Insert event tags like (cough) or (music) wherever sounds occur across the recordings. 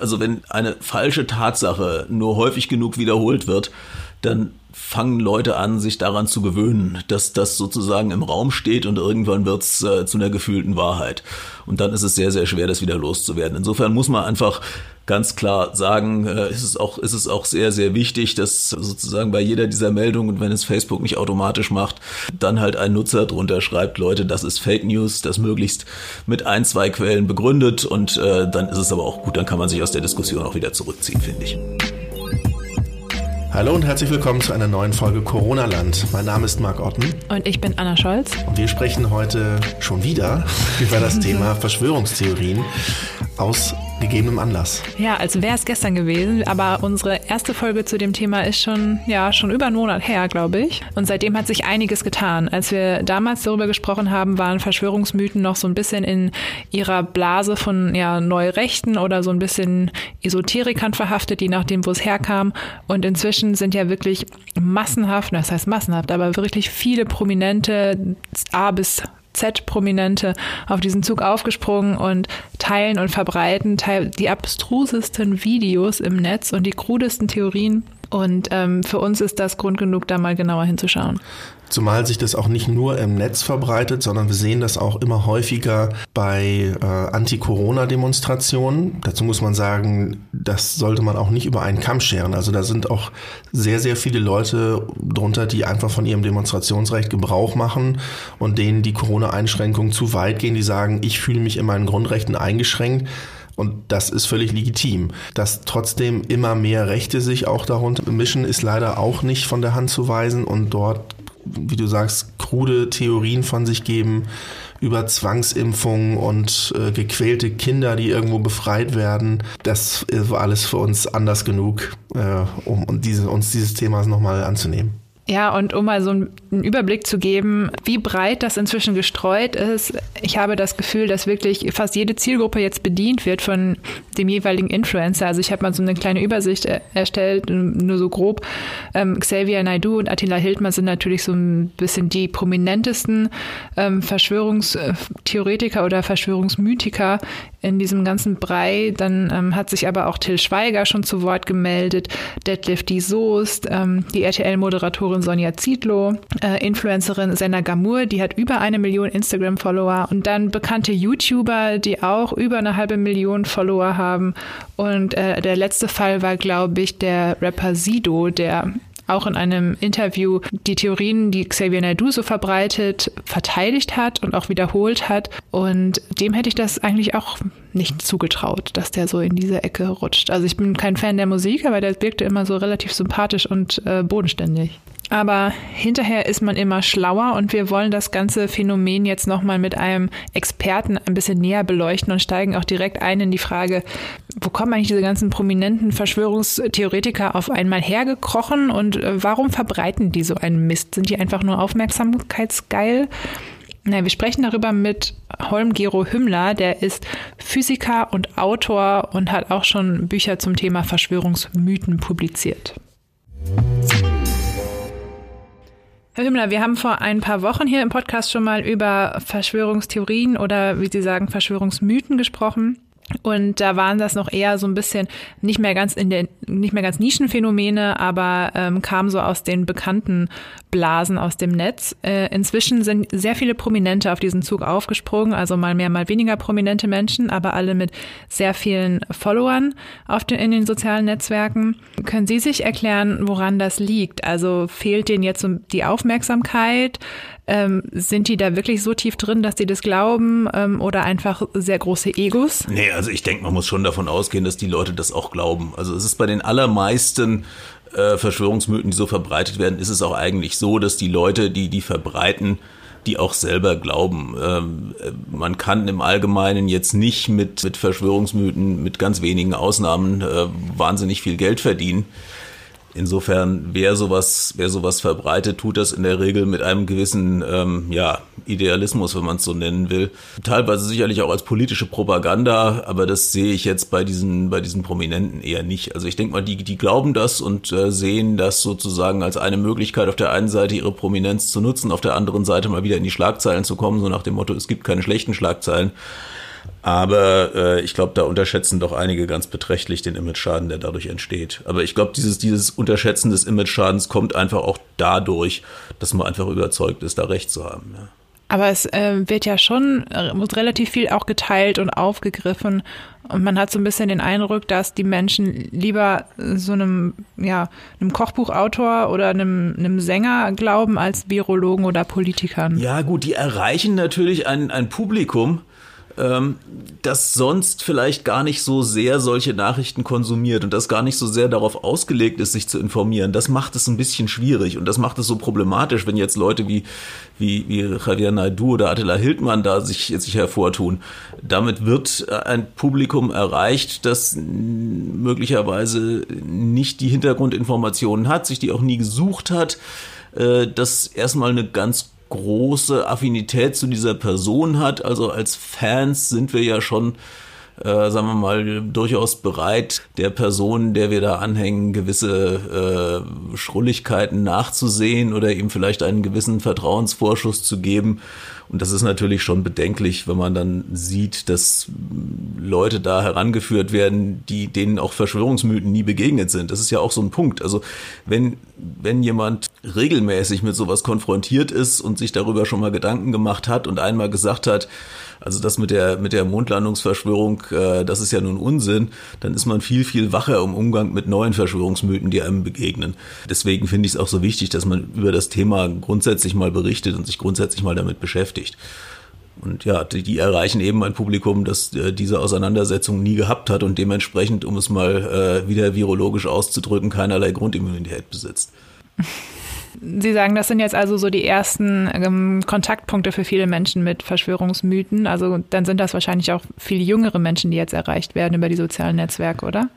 Also wenn eine falsche Tatsache nur häufig genug wiederholt wird, dann fangen Leute an, sich daran zu gewöhnen, dass das sozusagen im Raum steht und irgendwann wird's äh, zu einer gefühlten Wahrheit. Und dann ist es sehr, sehr schwer, das wieder loszuwerden. Insofern muss man einfach ganz klar sagen, äh, ist, es auch, ist es auch sehr, sehr wichtig, dass sozusagen bei jeder dieser Meldungen, und wenn es Facebook nicht automatisch macht, dann halt ein Nutzer drunter schreibt, Leute, das ist Fake News, das möglichst mit ein, zwei Quellen begründet und äh, dann ist es aber auch gut, dann kann man sich aus der Diskussion auch wieder zurückziehen, finde ich. Hallo und herzlich willkommen zu einer neuen Folge Corona Land. Mein Name ist Marc Otten. Und ich bin Anna Scholz. Und wir sprechen heute schon wieder (laughs) über das Thema (laughs) Verschwörungstheorien aus gegebenem Anlass. Ja, als wäre es gestern gewesen, aber unsere erste Folge zu dem Thema ist schon, ja, schon über einen Monat her, glaube ich. Und seitdem hat sich einiges getan. Als wir damals darüber gesprochen haben, waren Verschwörungsmythen noch so ein bisschen in ihrer Blase von ja, Neurechten oder so ein bisschen Esoterikern verhaftet, je nachdem, wo es herkam. Und inzwischen sind ja wirklich massenhaft, das heißt massenhaft, aber wirklich viele prominente A bis Z-Prominente auf diesen Zug aufgesprungen und teilen und verbreiten die abstrusesten Videos im Netz und die krudesten Theorien. Und ähm, für uns ist das Grund genug, da mal genauer hinzuschauen. Zumal sich das auch nicht nur im Netz verbreitet, sondern wir sehen das auch immer häufiger bei äh, Anti-Corona-Demonstrationen. Dazu muss man sagen, das sollte man auch nicht über einen Kamm scheren. Also da sind auch sehr, sehr viele Leute drunter, die einfach von ihrem Demonstrationsrecht Gebrauch machen und denen die Corona-Einschränkungen zu weit gehen, die sagen, ich fühle mich in meinen Grundrechten eingeschränkt. Und das ist völlig legitim. Dass trotzdem immer mehr Rechte sich auch darunter mischen, ist leider auch nicht von der Hand zu weisen. Und dort wie du sagst, krude Theorien von sich geben über Zwangsimpfungen und äh, gequälte Kinder, die irgendwo befreit werden. Das war alles für uns anders genug, äh, um diese, uns dieses Themas nochmal anzunehmen. Ja, und um mal so einen Überblick zu geben, wie breit das inzwischen gestreut ist, ich habe das Gefühl, dass wirklich fast jede Zielgruppe jetzt bedient wird von dem jeweiligen Influencer. Also ich habe mal so eine kleine Übersicht erstellt, nur so grob. Ähm, Xavier Naidu und Attila Hildmann sind natürlich so ein bisschen die prominentesten ähm, Verschwörungstheoretiker oder Verschwörungsmythiker in diesem ganzen Brei. Dann ähm, hat sich aber auch Till Schweiger schon zu Wort gemeldet, Detlef die Soest, ähm, die RTL-Moderatorin Moderatorin Sonja Zietlow, äh, Influencerin Senna Gamur, die hat über eine Million Instagram-Follower und dann bekannte YouTuber, die auch über eine halbe Million Follower haben. Und äh, der letzte Fall war, glaube ich, der Rapper Sido, der auch in einem Interview die Theorien, die Xavier Naidoo so verbreitet, verteidigt hat und auch wiederholt hat. Und dem hätte ich das eigentlich auch nicht zugetraut, dass der so in diese Ecke rutscht. Also ich bin kein Fan der Musik, aber der wirkte immer so relativ sympathisch und äh, bodenständig. Aber hinterher ist man immer schlauer und wir wollen das ganze Phänomen jetzt nochmal mit einem Experten ein bisschen näher beleuchten und steigen auch direkt ein in die Frage, wo kommen eigentlich diese ganzen prominenten Verschwörungstheoretiker auf einmal hergekrochen und äh, warum verbreiten die so einen Mist? Sind die einfach nur aufmerksamkeitsgeil? Na, wir sprechen darüber mit Holm-Gero Hümmler, der ist Physiker und Autor und hat auch schon Bücher zum Thema Verschwörungsmythen publiziert. Herr Hümmler, wir haben vor ein paar Wochen hier im Podcast schon mal über Verschwörungstheorien oder wie Sie sagen, Verschwörungsmythen gesprochen. Und da waren das noch eher so ein bisschen nicht mehr ganz in der, nicht mehr ganz Nischenphänomene, aber ähm, kam so aus den bekannten Blasen aus dem Netz. Äh, inzwischen sind sehr viele Prominente auf diesen Zug aufgesprungen, also mal mehr, mal weniger prominente Menschen, aber alle mit sehr vielen Followern auf den, in den sozialen Netzwerken. Können Sie sich erklären, woran das liegt? Also fehlt denen jetzt so die Aufmerksamkeit? Ähm, sind die da wirklich so tief drin, dass die das glauben ähm, oder einfach sehr große Egos? Nee, also ich denke, man muss schon davon ausgehen, dass die Leute das auch glauben. Also es ist bei den allermeisten äh, Verschwörungsmythen, die so verbreitet werden, ist es auch eigentlich so, dass die Leute, die die verbreiten, die auch selber glauben. Ähm, äh, man kann im Allgemeinen jetzt nicht mit, mit Verschwörungsmythen, mit ganz wenigen Ausnahmen, äh, wahnsinnig viel Geld verdienen. Insofern, wer sowas, wer sowas verbreitet, tut das in der Regel mit einem gewissen ähm, ja, Idealismus, wenn man es so nennen will. Teilweise sicherlich auch als politische Propaganda, aber das sehe ich jetzt bei diesen, bei diesen Prominenten eher nicht. Also ich denke mal, die, die glauben das und äh, sehen das sozusagen als eine Möglichkeit, auf der einen Seite ihre Prominenz zu nutzen, auf der anderen Seite mal wieder in die Schlagzeilen zu kommen, so nach dem Motto, es gibt keine schlechten Schlagzeilen. Aber äh, ich glaube, da unterschätzen doch einige ganz beträchtlich den Image-Schaden, der dadurch entsteht. Aber ich glaube, dieses, dieses Unterschätzen des Image-Schadens kommt einfach auch dadurch, dass man einfach überzeugt ist, da recht zu haben. Ja. Aber es äh, wird ja schon äh, relativ viel auch geteilt und aufgegriffen. Und man hat so ein bisschen den Eindruck, dass die Menschen lieber so einem, ja, einem Kochbuchautor oder einem, einem Sänger glauben als Virologen oder Politikern. Ja, gut, die erreichen natürlich ein, ein Publikum, das sonst vielleicht gar nicht so sehr solche Nachrichten konsumiert und das gar nicht so sehr darauf ausgelegt ist, sich zu informieren. Das macht es ein bisschen schwierig und das macht es so problematisch, wenn jetzt Leute wie, wie, wie Javier Naidu oder Attila Hildmann da sich, sich hervortun. Damit wird ein Publikum erreicht, das möglicherweise nicht die Hintergrundinformationen hat, sich die auch nie gesucht hat, äh, das erstmal eine ganz große Affinität zu dieser Person hat. Also als Fans sind wir ja schon, äh, sagen wir mal, durchaus bereit, der Person, der wir da anhängen, gewisse äh, Schrulligkeiten nachzusehen oder ihm vielleicht einen gewissen Vertrauensvorschuss zu geben. Und das ist natürlich schon bedenklich, wenn man dann sieht, dass Leute da herangeführt werden, die denen auch Verschwörungsmythen nie begegnet sind. Das ist ja auch so ein Punkt. Also wenn, wenn jemand regelmäßig mit sowas konfrontiert ist und sich darüber schon mal Gedanken gemacht hat und einmal gesagt hat, also das mit der, mit der Mondlandungsverschwörung, äh, das ist ja nun Unsinn, dann ist man viel, viel wacher im Umgang mit neuen Verschwörungsmythen, die einem begegnen. Deswegen finde ich es auch so wichtig, dass man über das Thema grundsätzlich mal berichtet und sich grundsätzlich mal damit beschäftigt. Und ja, die, die erreichen eben ein Publikum, das äh, diese Auseinandersetzung nie gehabt hat und dementsprechend, um es mal äh, wieder virologisch auszudrücken, keinerlei Grundimmunität besitzt. (laughs) Sie sagen, das sind jetzt also so die ersten ähm, Kontaktpunkte für viele Menschen mit Verschwörungsmythen. Also dann sind das wahrscheinlich auch viel jüngere Menschen, die jetzt erreicht werden über die sozialen Netzwerke, oder?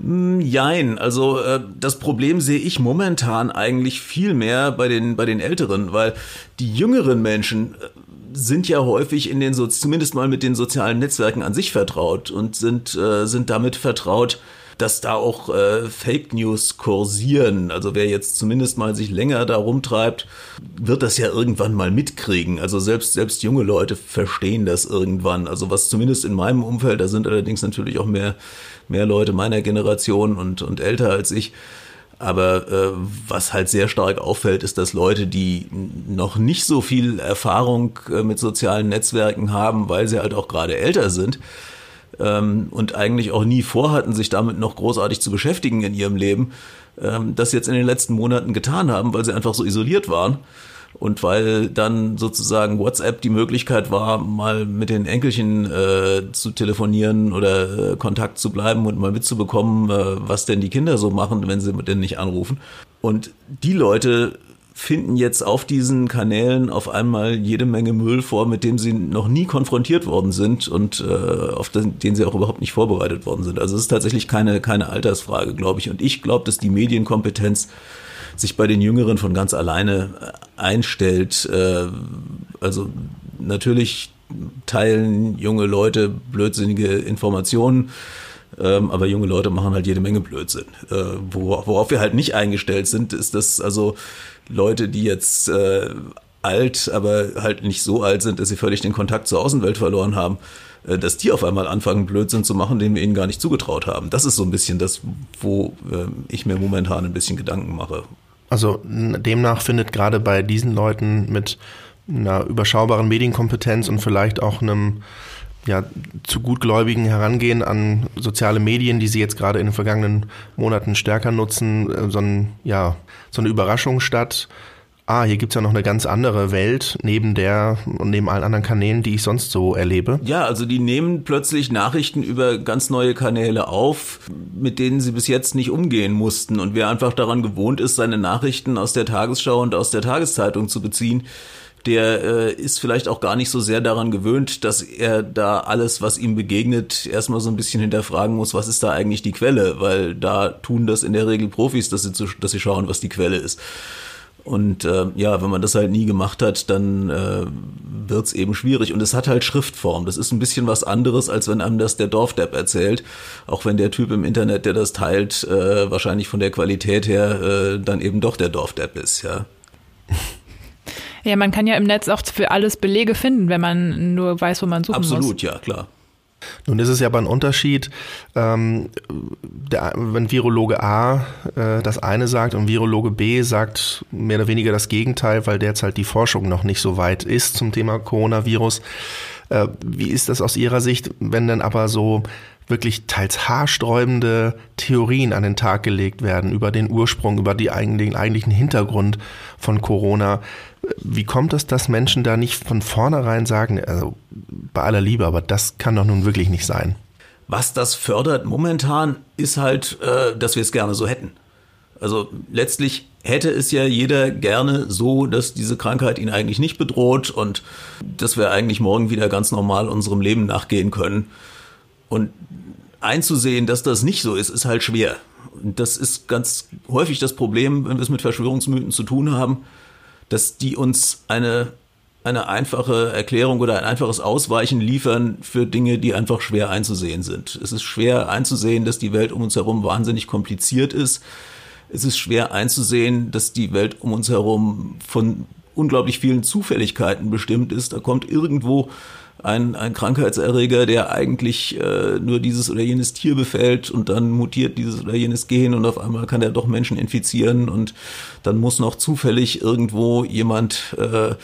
Hm, jein, also äh, das Problem sehe ich momentan eigentlich viel mehr bei den, bei den Älteren, weil die jüngeren Menschen äh, sind ja häufig in den, so zumindest mal mit den sozialen Netzwerken an sich vertraut und sind, äh, sind damit vertraut, dass da auch äh, Fake News kursieren. Also wer jetzt zumindest mal sich länger da rumtreibt, wird das ja irgendwann mal mitkriegen. Also selbst, selbst junge Leute verstehen das irgendwann. Also was zumindest in meinem Umfeld, da sind allerdings natürlich auch mehr, mehr Leute meiner Generation und, und älter als ich. Aber äh, was halt sehr stark auffällt, ist, dass Leute, die noch nicht so viel Erfahrung äh, mit sozialen Netzwerken haben, weil sie halt auch gerade älter sind, ähm, und eigentlich auch nie vorhatten, sich damit noch großartig zu beschäftigen in ihrem Leben, ähm, das jetzt in den letzten Monaten getan haben, weil sie einfach so isoliert waren. Und weil dann sozusagen WhatsApp die Möglichkeit war, mal mit den Enkelchen äh, zu telefonieren oder äh, Kontakt zu bleiben und mal mitzubekommen, äh, was denn die Kinder so machen, wenn sie denn nicht anrufen. Und die Leute finden jetzt auf diesen Kanälen auf einmal jede Menge Müll vor, mit dem sie noch nie konfrontiert worden sind und äh, auf den, den sie auch überhaupt nicht vorbereitet worden sind. Also es ist tatsächlich keine, keine Altersfrage, glaube ich. Und ich glaube, dass die Medienkompetenz sich bei den Jüngeren von ganz alleine äh, einstellt. Äh, also natürlich teilen junge Leute blödsinnige Informationen. Ähm, aber junge Leute machen halt jede Menge Blödsinn. Äh, worauf wir halt nicht eingestellt sind, ist, dass also Leute, die jetzt äh, alt, aber halt nicht so alt sind, dass sie völlig den Kontakt zur Außenwelt verloren haben, äh, dass die auf einmal anfangen, Blödsinn zu machen, den wir ihnen gar nicht zugetraut haben. Das ist so ein bisschen das, wo äh, ich mir momentan ein bisschen Gedanken mache. Also demnach findet gerade bei diesen Leuten mit einer überschaubaren Medienkompetenz und vielleicht auch einem ja, zu gutgläubigen Herangehen an soziale Medien, die sie jetzt gerade in den vergangenen Monaten stärker nutzen, äh, so, ein, ja, so eine Überraschung statt. Ah, hier gibt's ja noch eine ganz andere Welt neben der und neben allen anderen Kanälen, die ich sonst so erlebe. Ja, also die nehmen plötzlich Nachrichten über ganz neue Kanäle auf, mit denen sie bis jetzt nicht umgehen mussten. Und wer einfach daran gewohnt ist, seine Nachrichten aus der Tagesschau und aus der Tageszeitung zu beziehen, der äh, ist vielleicht auch gar nicht so sehr daran gewöhnt, dass er da alles, was ihm begegnet, erstmal so ein bisschen hinterfragen muss, was ist da eigentlich die Quelle, weil da tun das in der Regel Profis, dass sie, zu, dass sie schauen, was die Quelle ist. Und äh, ja, wenn man das halt nie gemacht hat, dann äh, wird es eben schwierig. Und es hat halt Schriftform. Das ist ein bisschen was anderes, als wenn einem das der Dorfdepp erzählt. Auch wenn der Typ im Internet, der das teilt, äh, wahrscheinlich von der Qualität her äh, dann eben doch der Dorfdepp ist, ja. (laughs) Ja, man kann ja im Netz auch für alles Belege finden, wenn man nur weiß, wo man suchen Absolut, muss. Absolut, ja, klar. Nun ist es ja aber ein Unterschied, ähm, der, wenn Virologe A äh, das eine sagt und Virologe B sagt mehr oder weniger das Gegenteil, weil derzeit die Forschung noch nicht so weit ist zum Thema Coronavirus. Äh, wie ist das aus Ihrer Sicht, wenn dann aber so wirklich teils haarsträubende Theorien an den Tag gelegt werden über den Ursprung, über die eigentlichen, eigentlichen Hintergrund von Corona. Wie kommt es, dass Menschen da nicht von vornherein sagen, also bei aller Liebe, aber das kann doch nun wirklich nicht sein? Was das fördert momentan, ist halt, äh, dass wir es gerne so hätten. Also letztlich hätte es ja jeder gerne so, dass diese Krankheit ihn eigentlich nicht bedroht und dass wir eigentlich morgen wieder ganz normal unserem Leben nachgehen können. Und einzusehen, dass das nicht so ist, ist halt schwer. Und das ist ganz häufig das Problem, wenn wir es mit Verschwörungsmythen zu tun haben, dass die uns eine, eine einfache Erklärung oder ein einfaches Ausweichen liefern für Dinge, die einfach schwer einzusehen sind. Es ist schwer einzusehen, dass die Welt um uns herum wahnsinnig kompliziert ist. Es ist schwer einzusehen, dass die Welt um uns herum von unglaublich vielen Zufälligkeiten bestimmt ist. Da kommt irgendwo ein, ein Krankheitserreger, der eigentlich äh, nur dieses oder jenes Tier befällt und dann mutiert dieses oder jenes Gen und auf einmal kann er doch Menschen infizieren und dann muss noch zufällig irgendwo jemand äh,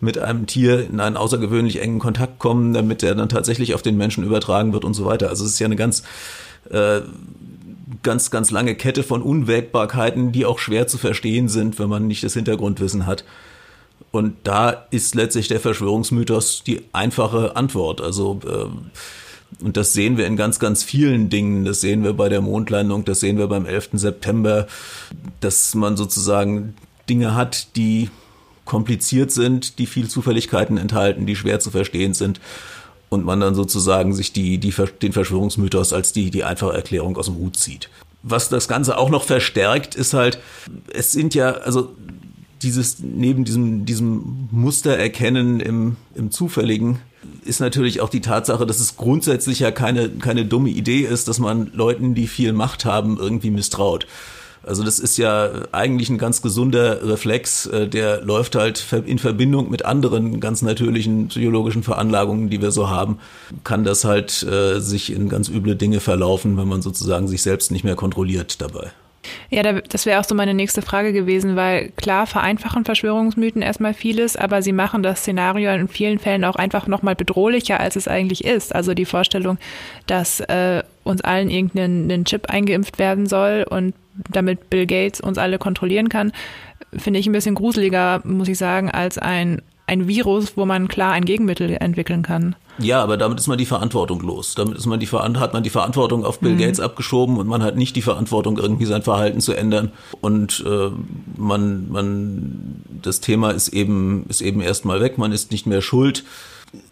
mit einem Tier in einen außergewöhnlich engen Kontakt kommen, damit er dann tatsächlich auf den Menschen übertragen wird und so weiter. Also es ist ja eine ganz äh, ganz, ganz lange Kette von Unwägbarkeiten, die auch schwer zu verstehen sind, wenn man nicht das Hintergrundwissen hat. Und da ist letztlich der Verschwörungsmythos die einfache Antwort. Also äh, und das sehen wir in ganz, ganz vielen Dingen. Das sehen wir bei der Mondlandung, das sehen wir beim 11. September, dass man sozusagen Dinge hat, die kompliziert sind, die viel Zufälligkeiten enthalten, die schwer zu verstehen sind. Und man dann sozusagen sich die, die, den Verschwörungsmythos als die, die einfache Erklärung aus dem Hut zieht. Was das Ganze auch noch verstärkt, ist halt, es sind ja, also dieses, neben diesem, diesem Muster erkennen im, im Zufälligen, ist natürlich auch die Tatsache, dass es grundsätzlich ja keine, keine dumme Idee ist, dass man Leuten, die viel Macht haben, irgendwie misstraut. Also das ist ja eigentlich ein ganz gesunder Reflex, äh, der läuft halt in Verbindung mit anderen ganz natürlichen psychologischen Veranlagungen, die wir so haben, kann das halt äh, sich in ganz üble Dinge verlaufen, wenn man sozusagen sich selbst nicht mehr kontrolliert dabei. Ja, das wäre auch so meine nächste Frage gewesen, weil klar vereinfachen Verschwörungsmythen erstmal vieles, aber sie machen das Szenario in vielen Fällen auch einfach nochmal bedrohlicher, als es eigentlich ist. Also die Vorstellung, dass äh, uns allen irgendein Chip eingeimpft werden soll und damit Bill Gates uns alle kontrollieren kann, finde ich ein bisschen gruseliger, muss ich sagen, als ein ein Virus, wo man klar ein Gegenmittel entwickeln kann. Ja, aber damit ist man die Verantwortung los. Damit ist man die, hat man die Verantwortung auf Bill mhm. Gates abgeschoben und man hat nicht die Verantwortung, irgendwie sein Verhalten zu ändern. Und äh, man, man, das Thema ist eben, ist eben erstmal weg. Man ist nicht mehr schuld.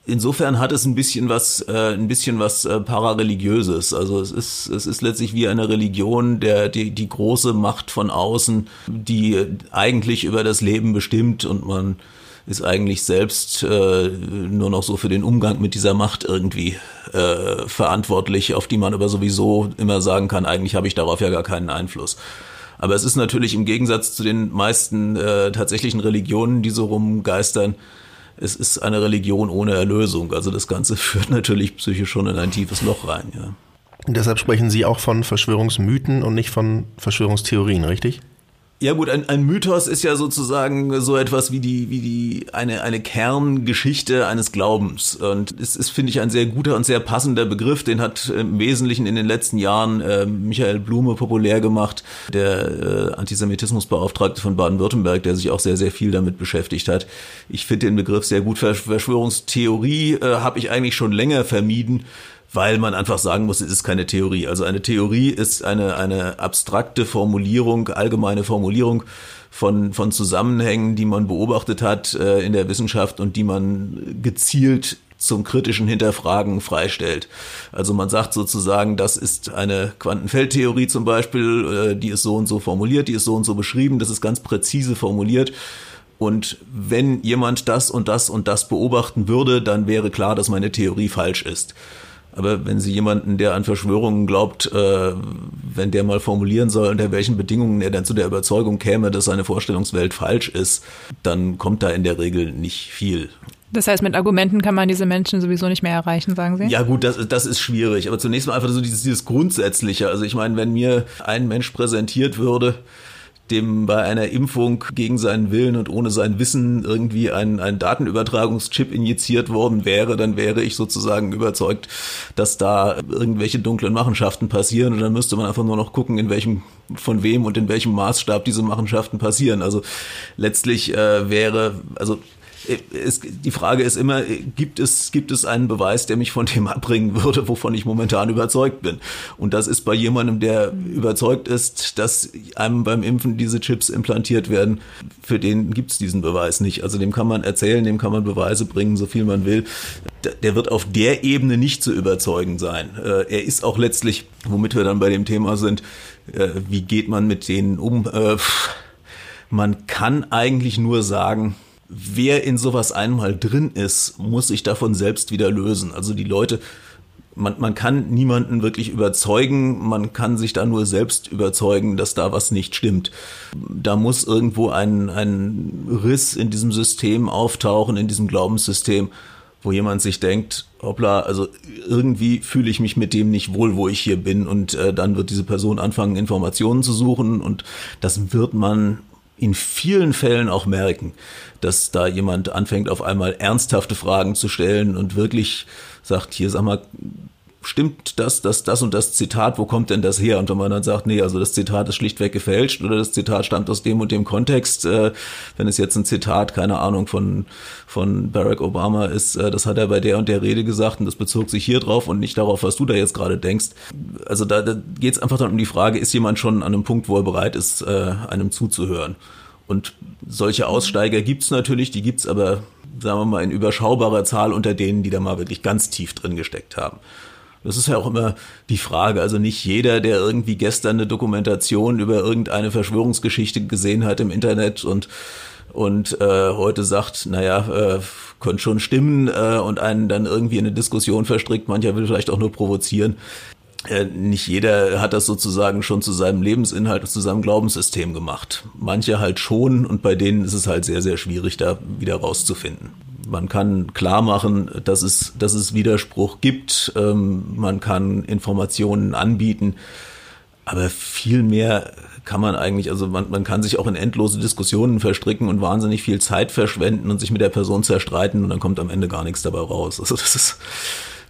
Insofern hat es ein bisschen was, äh, ein bisschen was äh, parareligiöses. Also es ist, es ist letztlich wie eine Religion, der die, die große Macht von außen, die eigentlich über das Leben bestimmt und man ist eigentlich selbst äh, nur noch so für den Umgang mit dieser Macht irgendwie äh, verantwortlich, auf die man aber sowieso immer sagen kann, eigentlich habe ich darauf ja gar keinen Einfluss. Aber es ist natürlich im Gegensatz zu den meisten äh, tatsächlichen Religionen, die so rumgeistern, es ist eine Religion ohne Erlösung. Also das Ganze (laughs) führt natürlich psychisch schon in ein tiefes Loch rein, ja. Deshalb sprechen Sie auch von Verschwörungsmythen und nicht von Verschwörungstheorien, richtig? Ja gut, ein, ein, Mythos ist ja sozusagen so etwas wie die, wie die, eine, eine Kerngeschichte eines Glaubens. Und es ist, finde ich, ein sehr guter und sehr passender Begriff. Den hat im Wesentlichen in den letzten Jahren äh, Michael Blume populär gemacht, der äh, Antisemitismusbeauftragte von Baden-Württemberg, der sich auch sehr, sehr viel damit beschäftigt hat. Ich finde den Begriff sehr gut. Verschwörungstheorie äh, habe ich eigentlich schon länger vermieden weil man einfach sagen muss, es ist keine Theorie. Also eine Theorie ist eine, eine abstrakte Formulierung, allgemeine Formulierung von, von Zusammenhängen, die man beobachtet hat äh, in der Wissenschaft und die man gezielt zum kritischen Hinterfragen freistellt. Also man sagt sozusagen, das ist eine Quantenfeldtheorie zum Beispiel, äh, die ist so und so formuliert, die ist so und so beschrieben, das ist ganz präzise formuliert. Und wenn jemand das und das und das beobachten würde, dann wäre klar, dass meine Theorie falsch ist. Aber wenn Sie jemanden, der an Verschwörungen glaubt, äh, wenn der mal formulieren soll, unter welchen Bedingungen er dann zu der Überzeugung käme, dass seine Vorstellungswelt falsch ist, dann kommt da in der Regel nicht viel. Das heißt, mit Argumenten kann man diese Menschen sowieso nicht mehr erreichen, sagen Sie? Ja gut, das, das ist schwierig. Aber zunächst mal einfach so dieses, dieses Grundsätzliche. Also ich meine, wenn mir ein Mensch präsentiert würde, dem bei einer Impfung gegen seinen Willen und ohne sein Wissen irgendwie ein, ein Datenübertragungschip injiziert worden wäre, dann wäre ich sozusagen überzeugt, dass da irgendwelche dunklen Machenschaften passieren und dann müsste man einfach nur noch gucken, in welchem, von wem und in welchem Maßstab diese Machenschaften passieren. Also letztlich äh, wäre, also es, die Frage ist immer, gibt es, gibt es einen Beweis, der mich von dem (laughs) abbringen würde, wovon ich momentan überzeugt bin? Und das ist bei jemandem, der überzeugt ist, dass einem beim Impfen diese Chips implantiert werden, für den gibt es diesen Beweis nicht. Also dem kann man erzählen, dem kann man Beweise bringen, so viel man will. Der wird auf der Ebene nicht zu überzeugen sein. Äh, er ist auch letztlich, womit wir dann bei dem Thema sind, äh, wie geht man mit denen um? Äh, man kann eigentlich nur sagen, wer in sowas einmal drin ist, muss sich davon selbst wieder lösen. Also die Leute, man, man kann niemanden wirklich überzeugen, man kann sich da nur selbst überzeugen, dass da was nicht stimmt. Da muss irgendwo ein, ein Riss in diesem System auftauchen, in diesem Glaubenssystem, wo jemand sich denkt, hoppla, also irgendwie fühle ich mich mit dem nicht wohl, wo ich hier bin und äh, dann wird diese Person anfangen, Informationen zu suchen und das wird man in vielen Fällen auch merken, dass da jemand anfängt, auf einmal ernsthafte Fragen zu stellen und wirklich sagt, hier sag mal, stimmt das, das, das und das Zitat, wo kommt denn das her? Und wenn man dann sagt, nee, also das Zitat ist schlichtweg gefälscht oder das Zitat stammt aus dem und dem Kontext, äh, wenn es jetzt ein Zitat, keine Ahnung, von, von Barack Obama ist, äh, das hat er bei der und der Rede gesagt und das bezog sich hier drauf und nicht darauf, was du da jetzt gerade denkst. Also da, da geht es einfach dann um die Frage, ist jemand schon an einem Punkt, wo er bereit ist, äh, einem zuzuhören? Und solche Aussteiger gibt's natürlich, die gibt's aber, sagen wir mal, in überschaubarer Zahl unter denen, die da mal wirklich ganz tief drin gesteckt haben. Das ist ja auch immer die Frage. Also nicht jeder, der irgendwie gestern eine Dokumentation über irgendeine Verschwörungsgeschichte gesehen hat im Internet und und äh, heute sagt, naja, äh, könnte schon stimmen äh, und einen dann irgendwie in eine Diskussion verstrickt, mancher will vielleicht auch nur provozieren. Äh, nicht jeder hat das sozusagen schon zu seinem Lebensinhalt, zu seinem Glaubenssystem gemacht. Manche halt schon und bei denen ist es halt sehr, sehr schwierig, da wieder rauszufinden. Man kann klar machen, dass es, dass es Widerspruch gibt. Ähm, man kann Informationen anbieten. Aber viel mehr kann man eigentlich, also man, man kann sich auch in endlose Diskussionen verstricken und wahnsinnig viel Zeit verschwenden und sich mit der Person zerstreiten und dann kommt am Ende gar nichts dabei raus. Also das ist,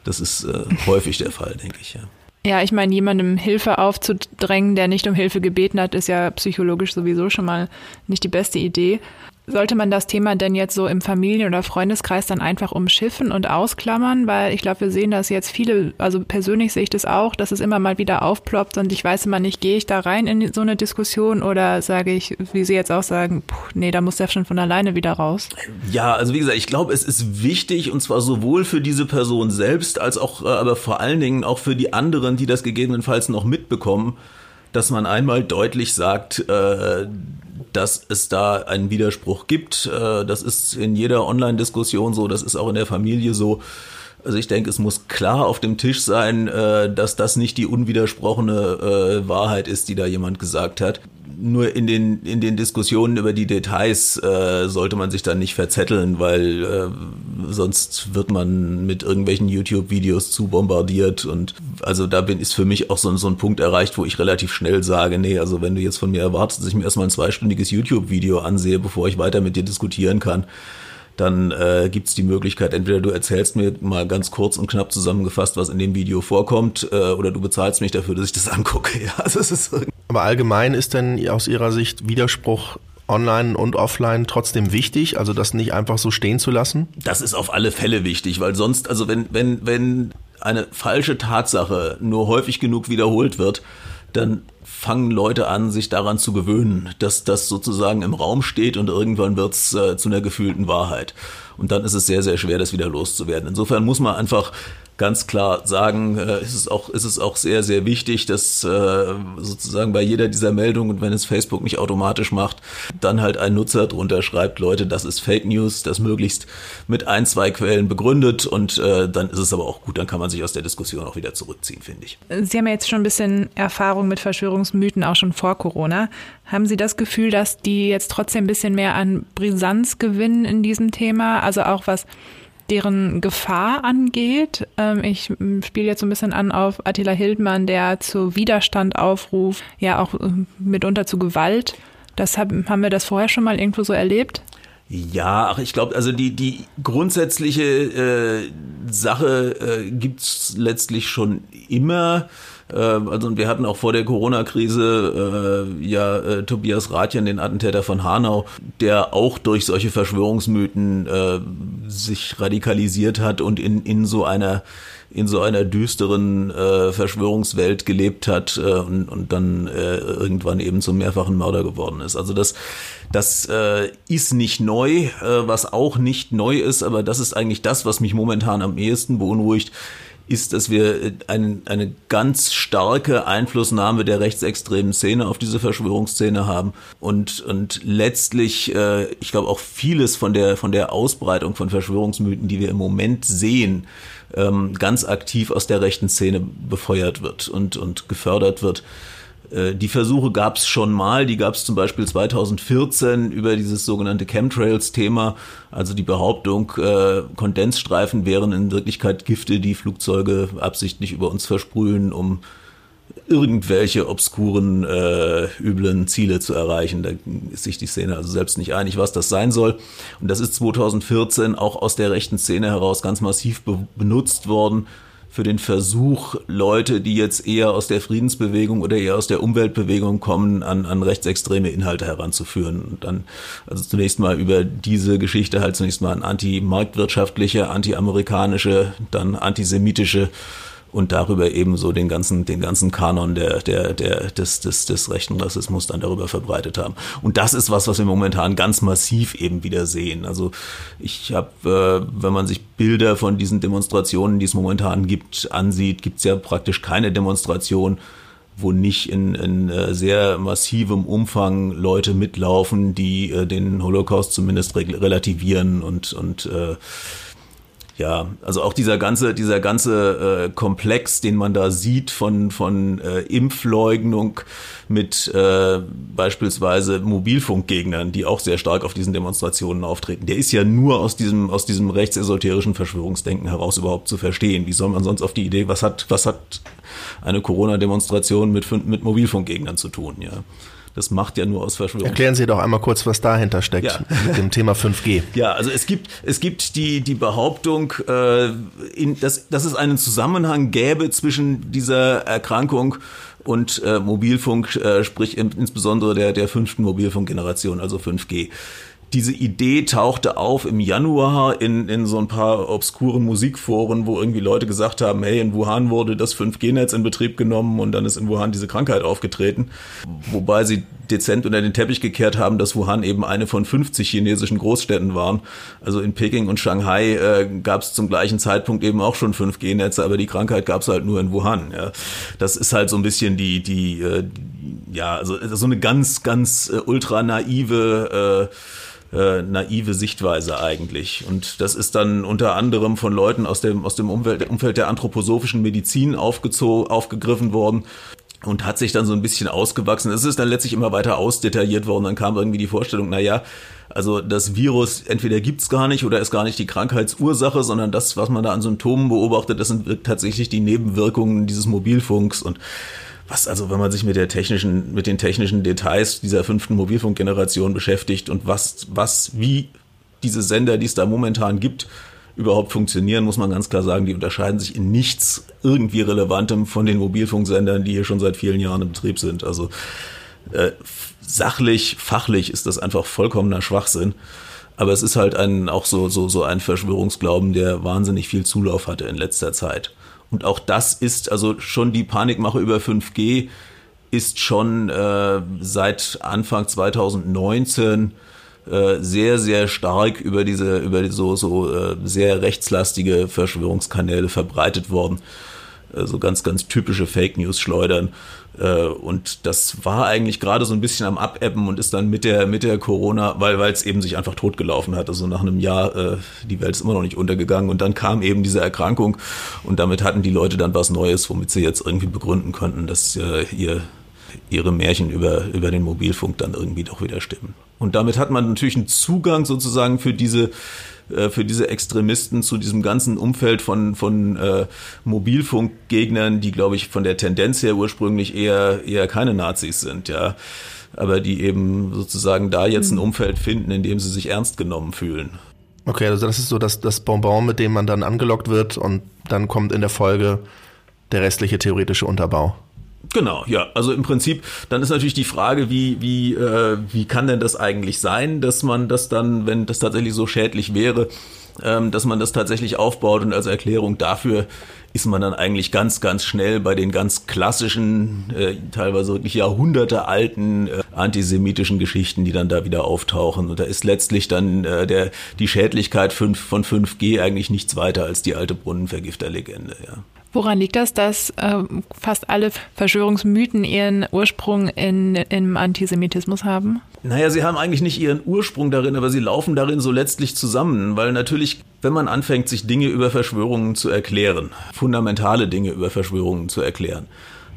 das ist äh, häufig der Fall, denke ich, ja. Ja, ich meine, jemandem Hilfe aufzudrängen, der nicht um Hilfe gebeten hat, ist ja psychologisch sowieso schon mal nicht die beste Idee. Sollte man das Thema denn jetzt so im Familien- oder Freundeskreis dann einfach umschiffen und ausklammern? Weil ich glaube, wir sehen das jetzt viele, also persönlich sehe ich das auch, dass es immer mal wieder aufploppt und ich weiß immer nicht, gehe ich da rein in so eine Diskussion oder sage ich, wie Sie jetzt auch sagen, puh, nee, da muss der schon von alleine wieder raus? Ja, also wie gesagt, ich glaube, es ist wichtig und zwar sowohl für diese Person selbst als auch, äh, aber vor allen Dingen auch für die anderen, die das gegebenenfalls noch mitbekommen, dass man einmal deutlich sagt, äh, dass es da einen Widerspruch gibt. Äh, das ist in jeder Online-Diskussion so, das ist auch in der Familie so. Also ich denke, es muss klar auf dem Tisch sein, äh, dass das nicht die unwidersprochene äh, Wahrheit ist, die da jemand gesagt hat nur in den, in den Diskussionen über die Details äh, sollte man sich dann nicht verzetteln, weil äh, sonst wird man mit irgendwelchen YouTube-Videos zu bombardiert und also da bin ist für mich auch so, so ein Punkt erreicht, wo ich relativ schnell sage, nee, also wenn du jetzt von mir erwartest, dass ich mir erstmal ein zweistündiges YouTube-Video ansehe, bevor ich weiter mit dir diskutieren kann, dann äh, gibt es die Möglichkeit, entweder du erzählst mir mal ganz kurz und knapp zusammengefasst, was in dem Video vorkommt, äh, oder du bezahlst mich dafür, dass ich das (laughs) angucke. Ja, also es ist Aber allgemein ist denn aus Ihrer Sicht Widerspruch online und offline trotzdem wichtig, also das nicht einfach so stehen zu lassen? Das ist auf alle Fälle wichtig, weil sonst, also wenn, wenn, wenn eine falsche Tatsache nur häufig genug wiederholt wird, dann fangen Leute an, sich daran zu gewöhnen, dass das sozusagen im Raum steht und irgendwann wird es äh, zu einer gefühlten Wahrheit. Und dann ist es sehr, sehr schwer, das wieder loszuwerden. Insofern muss man einfach ganz klar sagen, äh, ist es auch, ist es auch sehr, sehr wichtig, dass äh, sozusagen bei jeder dieser Meldungen, wenn es Facebook nicht automatisch macht, dann halt ein Nutzer drunter schreibt, Leute, das ist Fake News, das möglichst mit ein, zwei Quellen begründet und äh, dann ist es aber auch gut, dann kann man sich aus der Diskussion auch wieder zurückziehen, finde ich. Sie haben ja jetzt schon ein bisschen Erfahrung mit Verschwörungsmythen, auch schon vor Corona. Haben Sie das Gefühl, dass die jetzt trotzdem ein bisschen mehr an Brisanz gewinnen in diesem Thema? Also auch was deren Gefahr angeht. Ähm, ich spiele jetzt so ein bisschen an auf Attila Hildmann, der zu Widerstand aufruft, ja auch äh, mitunter zu Gewalt. Das haben, haben wir das vorher schon mal irgendwo so erlebt? Ja, ach, ich glaube, also die, die grundsätzliche äh, Sache äh, gibt's letztlich schon immer. Äh, also wir hatten auch vor der Corona-Krise äh, ja äh, Tobias Ratjen, den Attentäter von Hanau, der auch durch solche Verschwörungsmythen äh, sich radikalisiert hat und in, in so einer in so einer düsteren äh, Verschwörungswelt gelebt hat äh, und, und dann äh, irgendwann eben zum mehrfachen Mörder geworden ist. Also das, das äh, ist nicht neu, äh, was auch nicht neu ist, aber das ist eigentlich das, was mich momentan am ehesten beunruhigt ist, dass wir äh, ein, eine ganz starke Einflussnahme der rechtsextremen Szene auf diese Verschwörungsszene haben und, und letztlich, äh, ich glaube auch vieles von der, von der Ausbreitung von Verschwörungsmythen, die wir im Moment sehen, ähm, ganz aktiv aus der rechten Szene befeuert wird und, und gefördert wird. Äh, die Versuche gab es schon mal, die gab es zum Beispiel 2014 über dieses sogenannte Chemtrails-Thema, also die Behauptung, äh, Kondensstreifen wären in Wirklichkeit Gifte, die Flugzeuge absichtlich über uns versprühen, um irgendwelche obskuren, äh, üblen Ziele zu erreichen. Da ist sich die Szene also selbst nicht einig, was das sein soll. Und das ist 2014 auch aus der rechten Szene heraus ganz massiv be benutzt worden für den Versuch, Leute, die jetzt eher aus der Friedensbewegung oder eher aus der Umweltbewegung kommen, an, an rechtsextreme Inhalte heranzuführen. Und dann also zunächst mal über diese Geschichte halt zunächst mal an anti-marktwirtschaftliche, anti-amerikanische, dann antisemitische und darüber eben so den ganzen, den ganzen Kanon der, der, der, des, des, des rechten Rassismus dann darüber verbreitet haben. Und das ist was, was wir momentan ganz massiv eben wieder sehen. Also ich habe, äh, wenn man sich Bilder von diesen Demonstrationen, die es momentan gibt, ansieht, gibt es ja praktisch keine Demonstration, wo nicht in, in äh, sehr massivem Umfang Leute mitlaufen, die äh, den Holocaust zumindest relativieren und, und äh, ja, also auch dieser ganze, dieser ganze äh, Komplex, den man da sieht von, von äh, Impfleugnung mit äh, beispielsweise Mobilfunkgegnern, die auch sehr stark auf diesen Demonstrationen auftreten, der ist ja nur aus diesem, aus diesem rechtsesoterischen Verschwörungsdenken heraus überhaupt zu verstehen. Wie soll man sonst auf die Idee, was hat, was hat eine Corona-Demonstration mit, mit Mobilfunkgegnern zu tun, ja? Das macht ja nur aus Verschwörung. Erklären Sie doch einmal kurz, was dahinter steckt ja. mit dem Thema 5G. (laughs) Ja, also es gibt, es gibt die, die Behauptung, äh, in, dass, dass es einen Zusammenhang gäbe zwischen dieser Erkrankung und äh, Mobilfunk, äh, sprich in, insbesondere der, der fünften Mobilfunkgeneration, also 5G diese Idee tauchte auf im Januar in, in so ein paar obskuren Musikforen, wo irgendwie Leute gesagt haben, hey, in Wuhan wurde das 5G-Netz in Betrieb genommen und dann ist in Wuhan diese Krankheit aufgetreten. Wobei sie dezent unter den Teppich gekehrt haben, dass Wuhan eben eine von 50 chinesischen Großstädten waren. Also in Peking und Shanghai äh, gab es zum gleichen Zeitpunkt eben auch schon 5G-Netze, aber die Krankheit gab es halt nur in Wuhan. Ja. Das ist halt so ein bisschen die, die, äh, ja, also so eine ganz, ganz äh, ultra naive äh, äh, naive Sichtweise eigentlich. Und das ist dann unter anderem von Leuten aus dem, aus dem Umfeld, Umfeld der anthroposophischen Medizin aufgegriffen worden und hat sich dann so ein bisschen ausgewachsen. Es ist dann letztlich immer weiter ausdetailliert worden. Dann kam irgendwie die Vorstellung, na ja, also das Virus entweder gibt's gar nicht oder ist gar nicht die Krankheitsursache, sondern das, was man da an Symptomen beobachtet, das sind tatsächlich die Nebenwirkungen dieses Mobilfunks und was also, wenn man sich mit der technischen, mit den technischen Details dieser fünften Mobilfunkgeneration beschäftigt und was, was, wie diese Sender, die es da momentan gibt, überhaupt funktionieren, muss man ganz klar sagen, die unterscheiden sich in nichts irgendwie Relevantem von den Mobilfunksendern, die hier schon seit vielen Jahren in Betrieb sind. Also äh, sachlich, fachlich ist das einfach vollkommener Schwachsinn. Aber es ist halt ein, auch so, so, so ein Verschwörungsglauben, der wahnsinnig viel Zulauf hatte in letzter Zeit. Und auch das ist, also schon die Panikmache über 5G ist schon äh, seit Anfang 2019 äh, sehr, sehr stark über diese, über die so, so äh, sehr rechtslastige Verschwörungskanäle verbreitet worden. Äh, so ganz, ganz typische Fake News schleudern. Äh, und das war eigentlich gerade so ein bisschen am Abebben und ist dann mit der, mit der Corona, weil weil es eben sich einfach totgelaufen hat. Also nach einem Jahr, äh, die Welt ist immer noch nicht untergegangen und dann kam eben diese Erkrankung und damit hatten die Leute dann was Neues, womit sie jetzt irgendwie begründen konnten, dass äh, ihr ihre Märchen über, über den Mobilfunk dann irgendwie doch wieder stimmen. Und damit hat man natürlich einen Zugang sozusagen für diese äh, für diese Extremisten zu diesem ganzen Umfeld von, von äh, Mobilfunkgegnern, die, glaube ich, von der Tendenz her ursprünglich eher, eher keine Nazis sind, ja. Aber die eben sozusagen da jetzt ein hm. Umfeld finden, in dem sie sich ernst genommen fühlen. Okay, also das ist so das, das Bonbon, mit dem man dann angelockt wird und dann kommt in der Folge der restliche theoretische Unterbau. Genau, ja. Also im Prinzip, dann ist natürlich die Frage, wie, wie, äh, wie kann denn das eigentlich sein, dass man das dann, wenn das tatsächlich so schädlich wäre, ähm, dass man das tatsächlich aufbaut und als Erklärung dafür ist man dann eigentlich ganz, ganz schnell bei den ganz klassischen, äh, teilweise wirklich Jahrhunderte alten äh, antisemitischen Geschichten, die dann da wieder auftauchen. Und da ist letztlich dann äh, der, die Schädlichkeit von 5G eigentlich nichts weiter als die alte Brunnenvergifterlegende, ja. Woran liegt das, dass äh, fast alle Verschwörungsmythen ihren Ursprung in, im Antisemitismus haben? Naja, sie haben eigentlich nicht ihren Ursprung darin, aber sie laufen darin so letztlich zusammen, weil natürlich, wenn man anfängt, sich Dinge über Verschwörungen zu erklären, fundamentale Dinge über Verschwörungen zu erklären,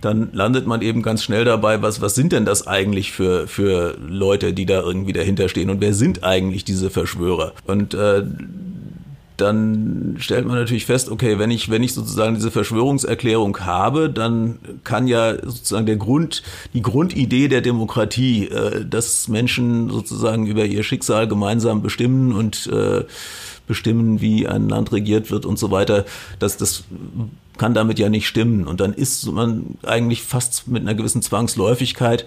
dann landet man eben ganz schnell dabei, was, was sind denn das eigentlich für, für Leute, die da irgendwie dahinter stehen und wer sind eigentlich diese Verschwörer? Und äh, dann stellt man natürlich fest, okay, wenn ich, wenn ich sozusagen diese Verschwörungserklärung habe, dann kann ja sozusagen der Grund, die Grundidee der Demokratie, äh, dass Menschen sozusagen über ihr Schicksal gemeinsam bestimmen und äh, bestimmen, wie ein Land regiert wird und so weiter, dass das kann damit ja nicht stimmen. Und dann ist man eigentlich fast mit einer gewissen Zwangsläufigkeit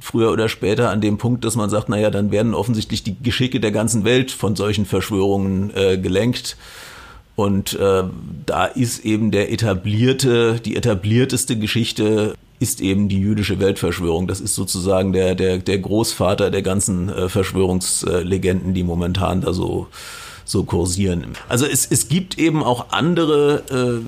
früher oder später an dem Punkt, dass man sagt, naja, dann werden offensichtlich die Geschicke der ganzen Welt von solchen Verschwörungen äh, gelenkt. Und äh, da ist eben der etablierte, die etablierteste Geschichte ist eben die jüdische Weltverschwörung. Das ist sozusagen der, der, der Großvater der ganzen äh, Verschwörungslegenden, die momentan da so so kursieren. Also es, es gibt eben auch andere,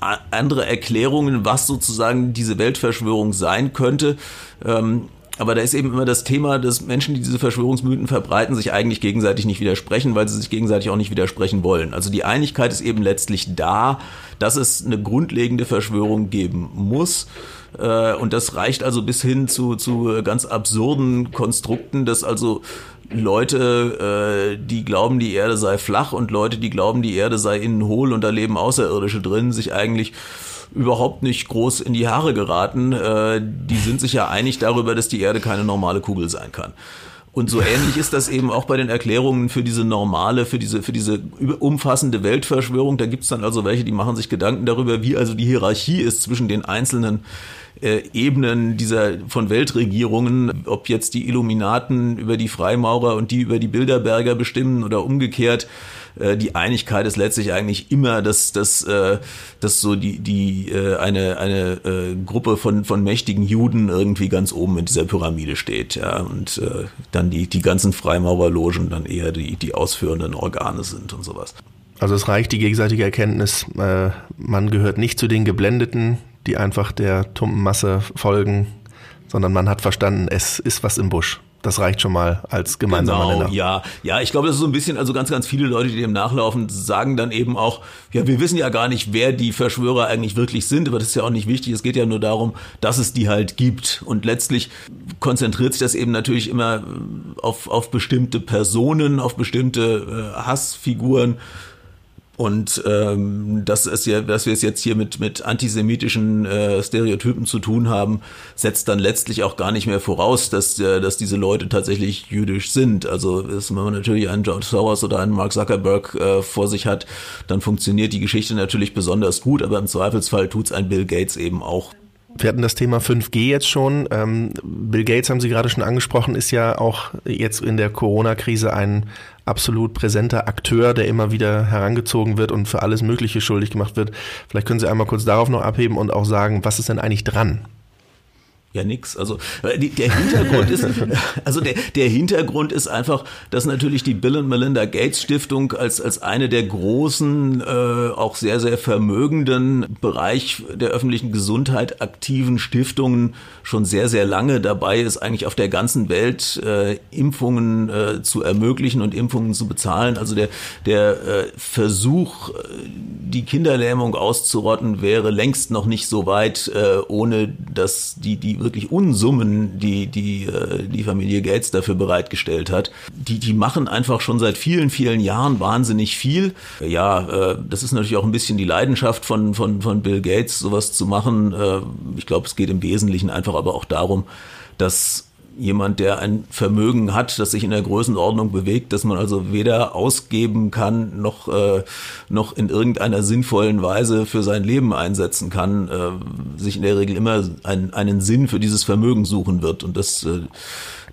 äh, andere Erklärungen, was sozusagen diese Weltverschwörung sein könnte. Ähm, aber da ist eben immer das Thema, dass Menschen, die diese Verschwörungsmythen verbreiten, sich eigentlich gegenseitig nicht widersprechen, weil sie sich gegenseitig auch nicht widersprechen wollen. Also die Einigkeit ist eben letztlich da, dass es eine grundlegende Verschwörung geben muss. Äh, und das reicht also bis hin zu, zu ganz absurden Konstrukten, dass also Leute, äh, die glauben, die Erde sei flach und Leute, die glauben, die Erde sei innen hohl und da leben Außerirdische drin, sich eigentlich überhaupt nicht groß in die Haare geraten. Äh, die sind sich ja einig darüber, dass die Erde keine normale Kugel sein kann. Und so ähnlich ist das eben auch bei den Erklärungen für diese normale, für diese, für diese umfassende Weltverschwörung. Da gibt es dann also welche, die machen sich Gedanken darüber, wie also die Hierarchie ist zwischen den einzelnen äh, Ebenen dieser von Weltregierungen, ob jetzt die Illuminaten über die Freimaurer und die über die Bilderberger bestimmen oder umgekehrt. Äh, die Einigkeit ist letztlich eigentlich immer, dass, dass, äh, dass so die, die äh, eine, eine äh, Gruppe von, von mächtigen Juden irgendwie ganz oben in dieser Pyramide steht, ja, und äh, dann die, die ganzen Freimaurerlogen dann eher die, die ausführenden Organe sind und sowas. Also es reicht die gegenseitige Erkenntnis, äh, man gehört nicht zu den Geblendeten, die einfach der tumpen Masse folgen, sondern man hat verstanden, es ist was im Busch. Das reicht schon mal als gemeinsamer genau, Nenner. Ja, ja, ich glaube, das ist so ein bisschen, also ganz, ganz viele Leute, die dem nachlaufen, sagen dann eben auch, ja, wir wissen ja gar nicht, wer die Verschwörer eigentlich wirklich sind, aber das ist ja auch nicht wichtig. Es geht ja nur darum, dass es die halt gibt. Und letztlich konzentriert sich das eben natürlich immer auf, auf bestimmte Personen, auf bestimmte äh, Hassfiguren und ähm, dass, es ja, dass wir es jetzt hier mit, mit antisemitischen äh, Stereotypen zu tun haben, setzt dann letztlich auch gar nicht mehr voraus, dass, äh, dass diese Leute tatsächlich jüdisch sind. Also ist, wenn man natürlich einen George Soros oder einen Mark Zuckerberg äh, vor sich hat, dann funktioniert die Geschichte natürlich besonders gut, aber im Zweifelsfall tut's ein Bill Gates eben auch. Wir hatten das Thema 5G jetzt schon. Ähm, Bill Gates haben Sie gerade schon angesprochen, ist ja auch jetzt in der Corona-Krise ein absolut präsenter Akteur, der immer wieder herangezogen wird und für alles Mögliche schuldig gemacht wird. Vielleicht können Sie einmal kurz darauf noch abheben und auch sagen, was ist denn eigentlich dran? Ja, nix. Also äh, der Hintergrund ist, (laughs) also der, der Hintergrund ist einfach, dass natürlich die Bill und Melinda Gates Stiftung als als eine der großen, äh, auch sehr sehr vermögenden Bereich der öffentlichen Gesundheit aktiven Stiftungen schon sehr sehr lange dabei ist, eigentlich auf der ganzen Welt äh, Impfungen äh, zu ermöglichen und Impfungen zu bezahlen. Also der der äh, Versuch, äh, die Kinderlähmung auszurotten, wäre längst noch nicht so weit, äh, ohne dass die die wirklich Unsummen, die die, äh, die Familie Gates dafür bereitgestellt hat. Die, die machen einfach schon seit vielen, vielen Jahren wahnsinnig viel. Ja, äh, das ist natürlich auch ein bisschen die Leidenschaft von, von, von Bill Gates, sowas zu machen. Äh, ich glaube, es geht im Wesentlichen einfach aber auch darum, dass jemand, der ein Vermögen hat, das sich in der Größenordnung bewegt, dass man also weder ausgeben kann, noch, äh, noch in irgendeiner sinnvollen Weise für sein Leben einsetzen kann, äh, sich in der Regel immer ein, einen Sinn für dieses Vermögen suchen wird. Und das, äh,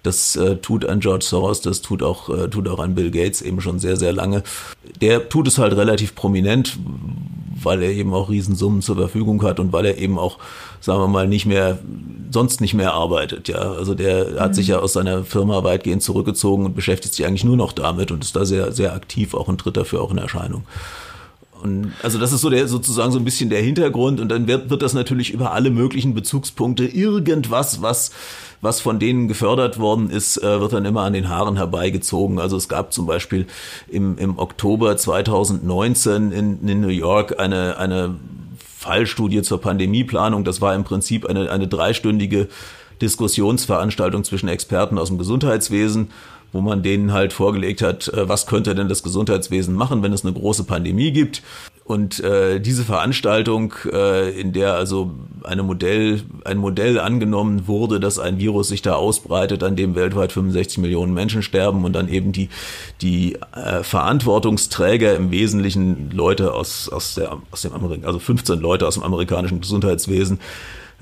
das äh, tut ein George Soros, das tut auch, äh, tut auch ein Bill Gates eben schon sehr, sehr lange. Der tut es halt relativ prominent, weil er eben auch Riesensummen zur Verfügung hat und weil er eben auch, sagen wir mal, nicht mehr, sonst nicht mehr arbeitet. Ja, also der mhm. hat sich ja aus seiner Firma weitgehend zurückgezogen und beschäftigt sich eigentlich nur noch damit und ist da sehr, sehr aktiv auch und tritt dafür auch in Erscheinung. Und also das ist so der sozusagen so ein bisschen der Hintergrund und dann wird, wird das natürlich über alle möglichen Bezugspunkte irgendwas, was was von denen gefördert worden ist, äh, wird dann immer an den Haaren herbeigezogen. Also es gab zum Beispiel im, im Oktober 2019 in, in New York eine, eine Fallstudie zur Pandemieplanung. Das war im Prinzip eine, eine dreistündige Diskussionsveranstaltung zwischen Experten aus dem Gesundheitswesen wo man denen halt vorgelegt hat, äh, was könnte denn das Gesundheitswesen machen, wenn es eine große Pandemie gibt. Und äh, diese Veranstaltung, äh, in der also eine Modell, ein Modell angenommen wurde, dass ein Virus sich da ausbreitet, an dem weltweit 65 Millionen Menschen sterben und dann eben die, die äh, Verantwortungsträger im Wesentlichen Leute aus, aus, der, aus dem Amerik also 15 Leute aus dem amerikanischen Gesundheitswesen,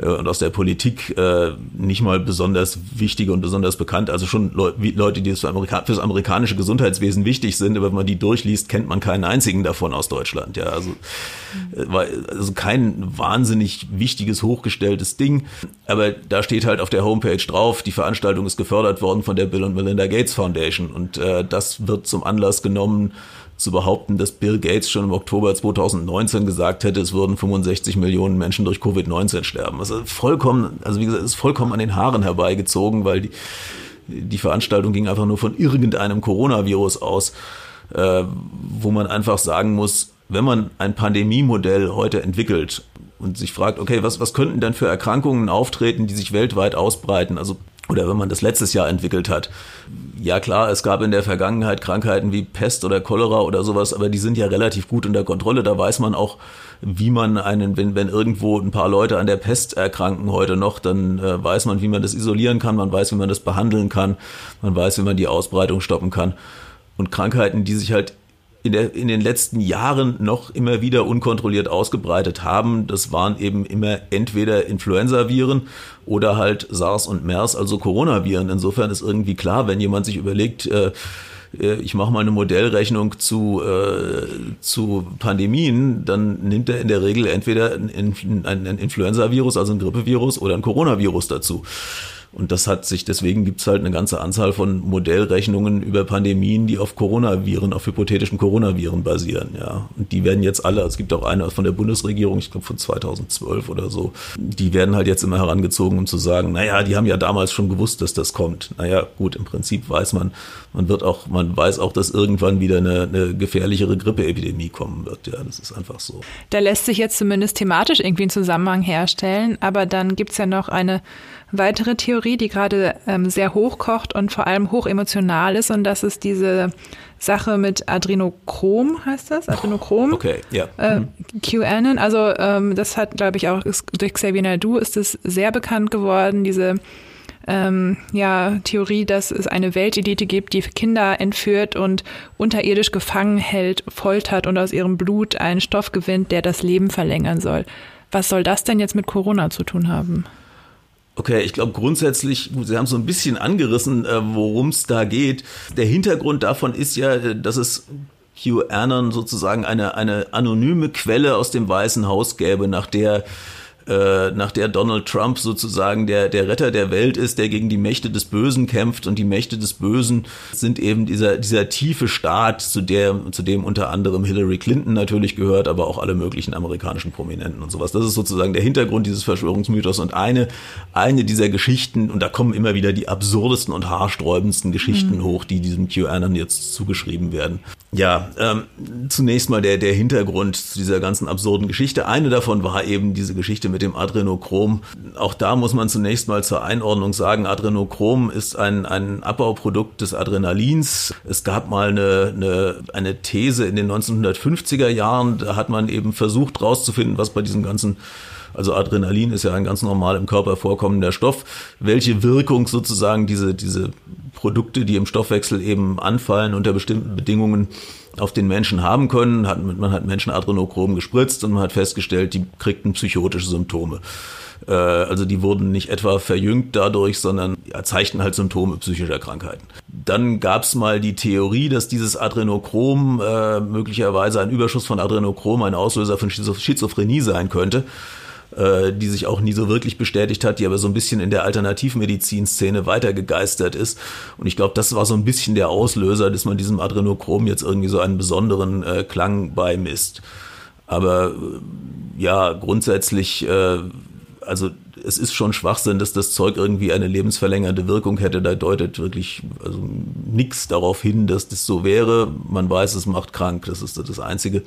und aus der Politik äh, nicht mal besonders wichtige und besonders bekannt. Also schon Leu Leute, die für, Amerika für das amerikanische Gesundheitswesen wichtig sind, aber wenn man die durchliest, kennt man keinen einzigen davon aus Deutschland. Ja, also, äh, also kein wahnsinnig wichtiges, hochgestelltes Ding. Aber da steht halt auf der Homepage drauf, die Veranstaltung ist gefördert worden von der Bill und Melinda Gates Foundation. Und äh, das wird zum Anlass genommen, zu behaupten, dass Bill Gates schon im Oktober 2019 gesagt hätte, es würden 65 Millionen Menschen durch Covid-19 sterben. Also vollkommen, also wie gesagt, ist vollkommen an den Haaren herbeigezogen, weil die, die Veranstaltung ging einfach nur von irgendeinem Coronavirus aus, äh, wo man einfach sagen muss, wenn man ein Pandemiemodell heute entwickelt und sich fragt, okay, was, was könnten denn für Erkrankungen auftreten, die sich weltweit ausbreiten? Also oder wenn man das letztes Jahr entwickelt hat. Ja klar, es gab in der Vergangenheit Krankheiten wie Pest oder Cholera oder sowas, aber die sind ja relativ gut unter Kontrolle. Da weiß man auch, wie man einen, wenn, wenn irgendwo ein paar Leute an der Pest erkranken heute noch, dann äh, weiß man, wie man das isolieren kann, man weiß, wie man das behandeln kann, man weiß, wie man die Ausbreitung stoppen kann. Und Krankheiten, die sich halt in, der, in den letzten Jahren noch immer wieder unkontrolliert ausgebreitet haben. Das waren eben immer entweder Influenza-Viren oder halt SARS und MERS, also Coronaviren. Insofern ist irgendwie klar, wenn jemand sich überlegt, äh, äh ich mache mal eine Modellrechnung zu, äh, zu Pandemien, dann nimmt er in der Regel entweder ein, ein, ein Influenza-Virus, also ein Grippevirus oder ein Coronavirus dazu. Und das hat sich, deswegen gibt es halt eine ganze Anzahl von Modellrechnungen über Pandemien, die auf Coronaviren, auf hypothetischen Coronaviren basieren, ja. Und die werden jetzt alle, es gibt auch eine von der Bundesregierung, ich glaube von 2012 oder so, die werden halt jetzt immer herangezogen, um zu sagen, naja, die haben ja damals schon gewusst, dass das kommt. Naja, gut, im Prinzip weiß man, man wird auch, man weiß auch, dass irgendwann wieder eine, eine gefährlichere Grippeepidemie kommen wird, ja. Das ist einfach so. Da lässt sich jetzt zumindest thematisch irgendwie ein Zusammenhang herstellen, aber dann gibt es ja noch eine weitere Theorie, die gerade ähm, sehr hochkocht und vor allem hoch emotional ist. Und das ist diese Sache mit Adrenochrom, heißt das? Adrenochrom. Okay, ja. Äh, QAnon. Also ähm, das hat, glaube ich, auch ist, durch Xavier Naidoo ist es sehr bekannt geworden, diese ähm, ja, Theorie, dass es eine Weltelite gibt, die Kinder entführt und unterirdisch gefangen hält, foltert und aus ihrem Blut einen Stoff gewinnt, der das Leben verlängern soll. Was soll das denn jetzt mit Corona zu tun haben? Okay, ich glaube grundsätzlich, Sie haben so ein bisschen angerissen, äh, worum es da geht. Der Hintergrund davon ist ja, dass es QAnon sozusagen eine, eine anonyme Quelle aus dem Weißen Haus gäbe, nach der äh, nach der Donald Trump sozusagen der, der Retter der Welt ist, der gegen die Mächte des Bösen kämpft und die Mächte des Bösen sind eben dieser, dieser tiefe Staat, zu der, zu dem unter anderem Hillary Clinton natürlich gehört, aber auch alle möglichen amerikanischen Prominenten und sowas. Das ist sozusagen der Hintergrund dieses Verschwörungsmythos und eine, eine dieser Geschichten, und da kommen immer wieder die absurdesten und haarsträubendsten Geschichten mhm. hoch, die diesem QAnon jetzt zugeschrieben werden. Ja, ähm, zunächst mal der, der Hintergrund zu dieser ganzen absurden Geschichte. Eine davon war eben diese Geschichte mit dem Adrenochrom. Auch da muss man zunächst mal zur Einordnung sagen, Adrenochrom ist ein, ein Abbauprodukt des Adrenalins. Es gab mal eine, eine, eine These in den 1950er Jahren, da hat man eben versucht rauszufinden, was bei diesem ganzen also Adrenalin ist ja ein ganz normal im Körper vorkommender Stoff. Welche Wirkung sozusagen diese, diese Produkte, die im Stoffwechsel eben anfallen unter bestimmten Bedingungen auf den Menschen haben können. Hat, man hat Menschen Adrenochrom gespritzt und man hat festgestellt, die kriegten psychotische Symptome. Äh, also die wurden nicht etwa verjüngt dadurch, sondern ja, zeigten halt Symptome psychischer Krankheiten. Dann gab es mal die Theorie, dass dieses Adrenochrom äh, möglicherweise ein Überschuss von Adrenochrom ein Auslöser von Schizophrenie sein könnte. Äh, die sich auch nie so wirklich bestätigt hat, die aber so ein bisschen in der Alternativmedizin-Szene weitergegeistert ist. Und ich glaube, das war so ein bisschen der Auslöser, dass man diesem Adrenochrom jetzt irgendwie so einen besonderen äh, Klang beimisst. Aber äh, ja, grundsätzlich, äh, also es ist schon Schwachsinn, dass das Zeug irgendwie eine lebensverlängernde Wirkung hätte. Da deutet wirklich also nichts darauf hin, dass das so wäre. Man weiß, es macht krank. Das ist das Einzige.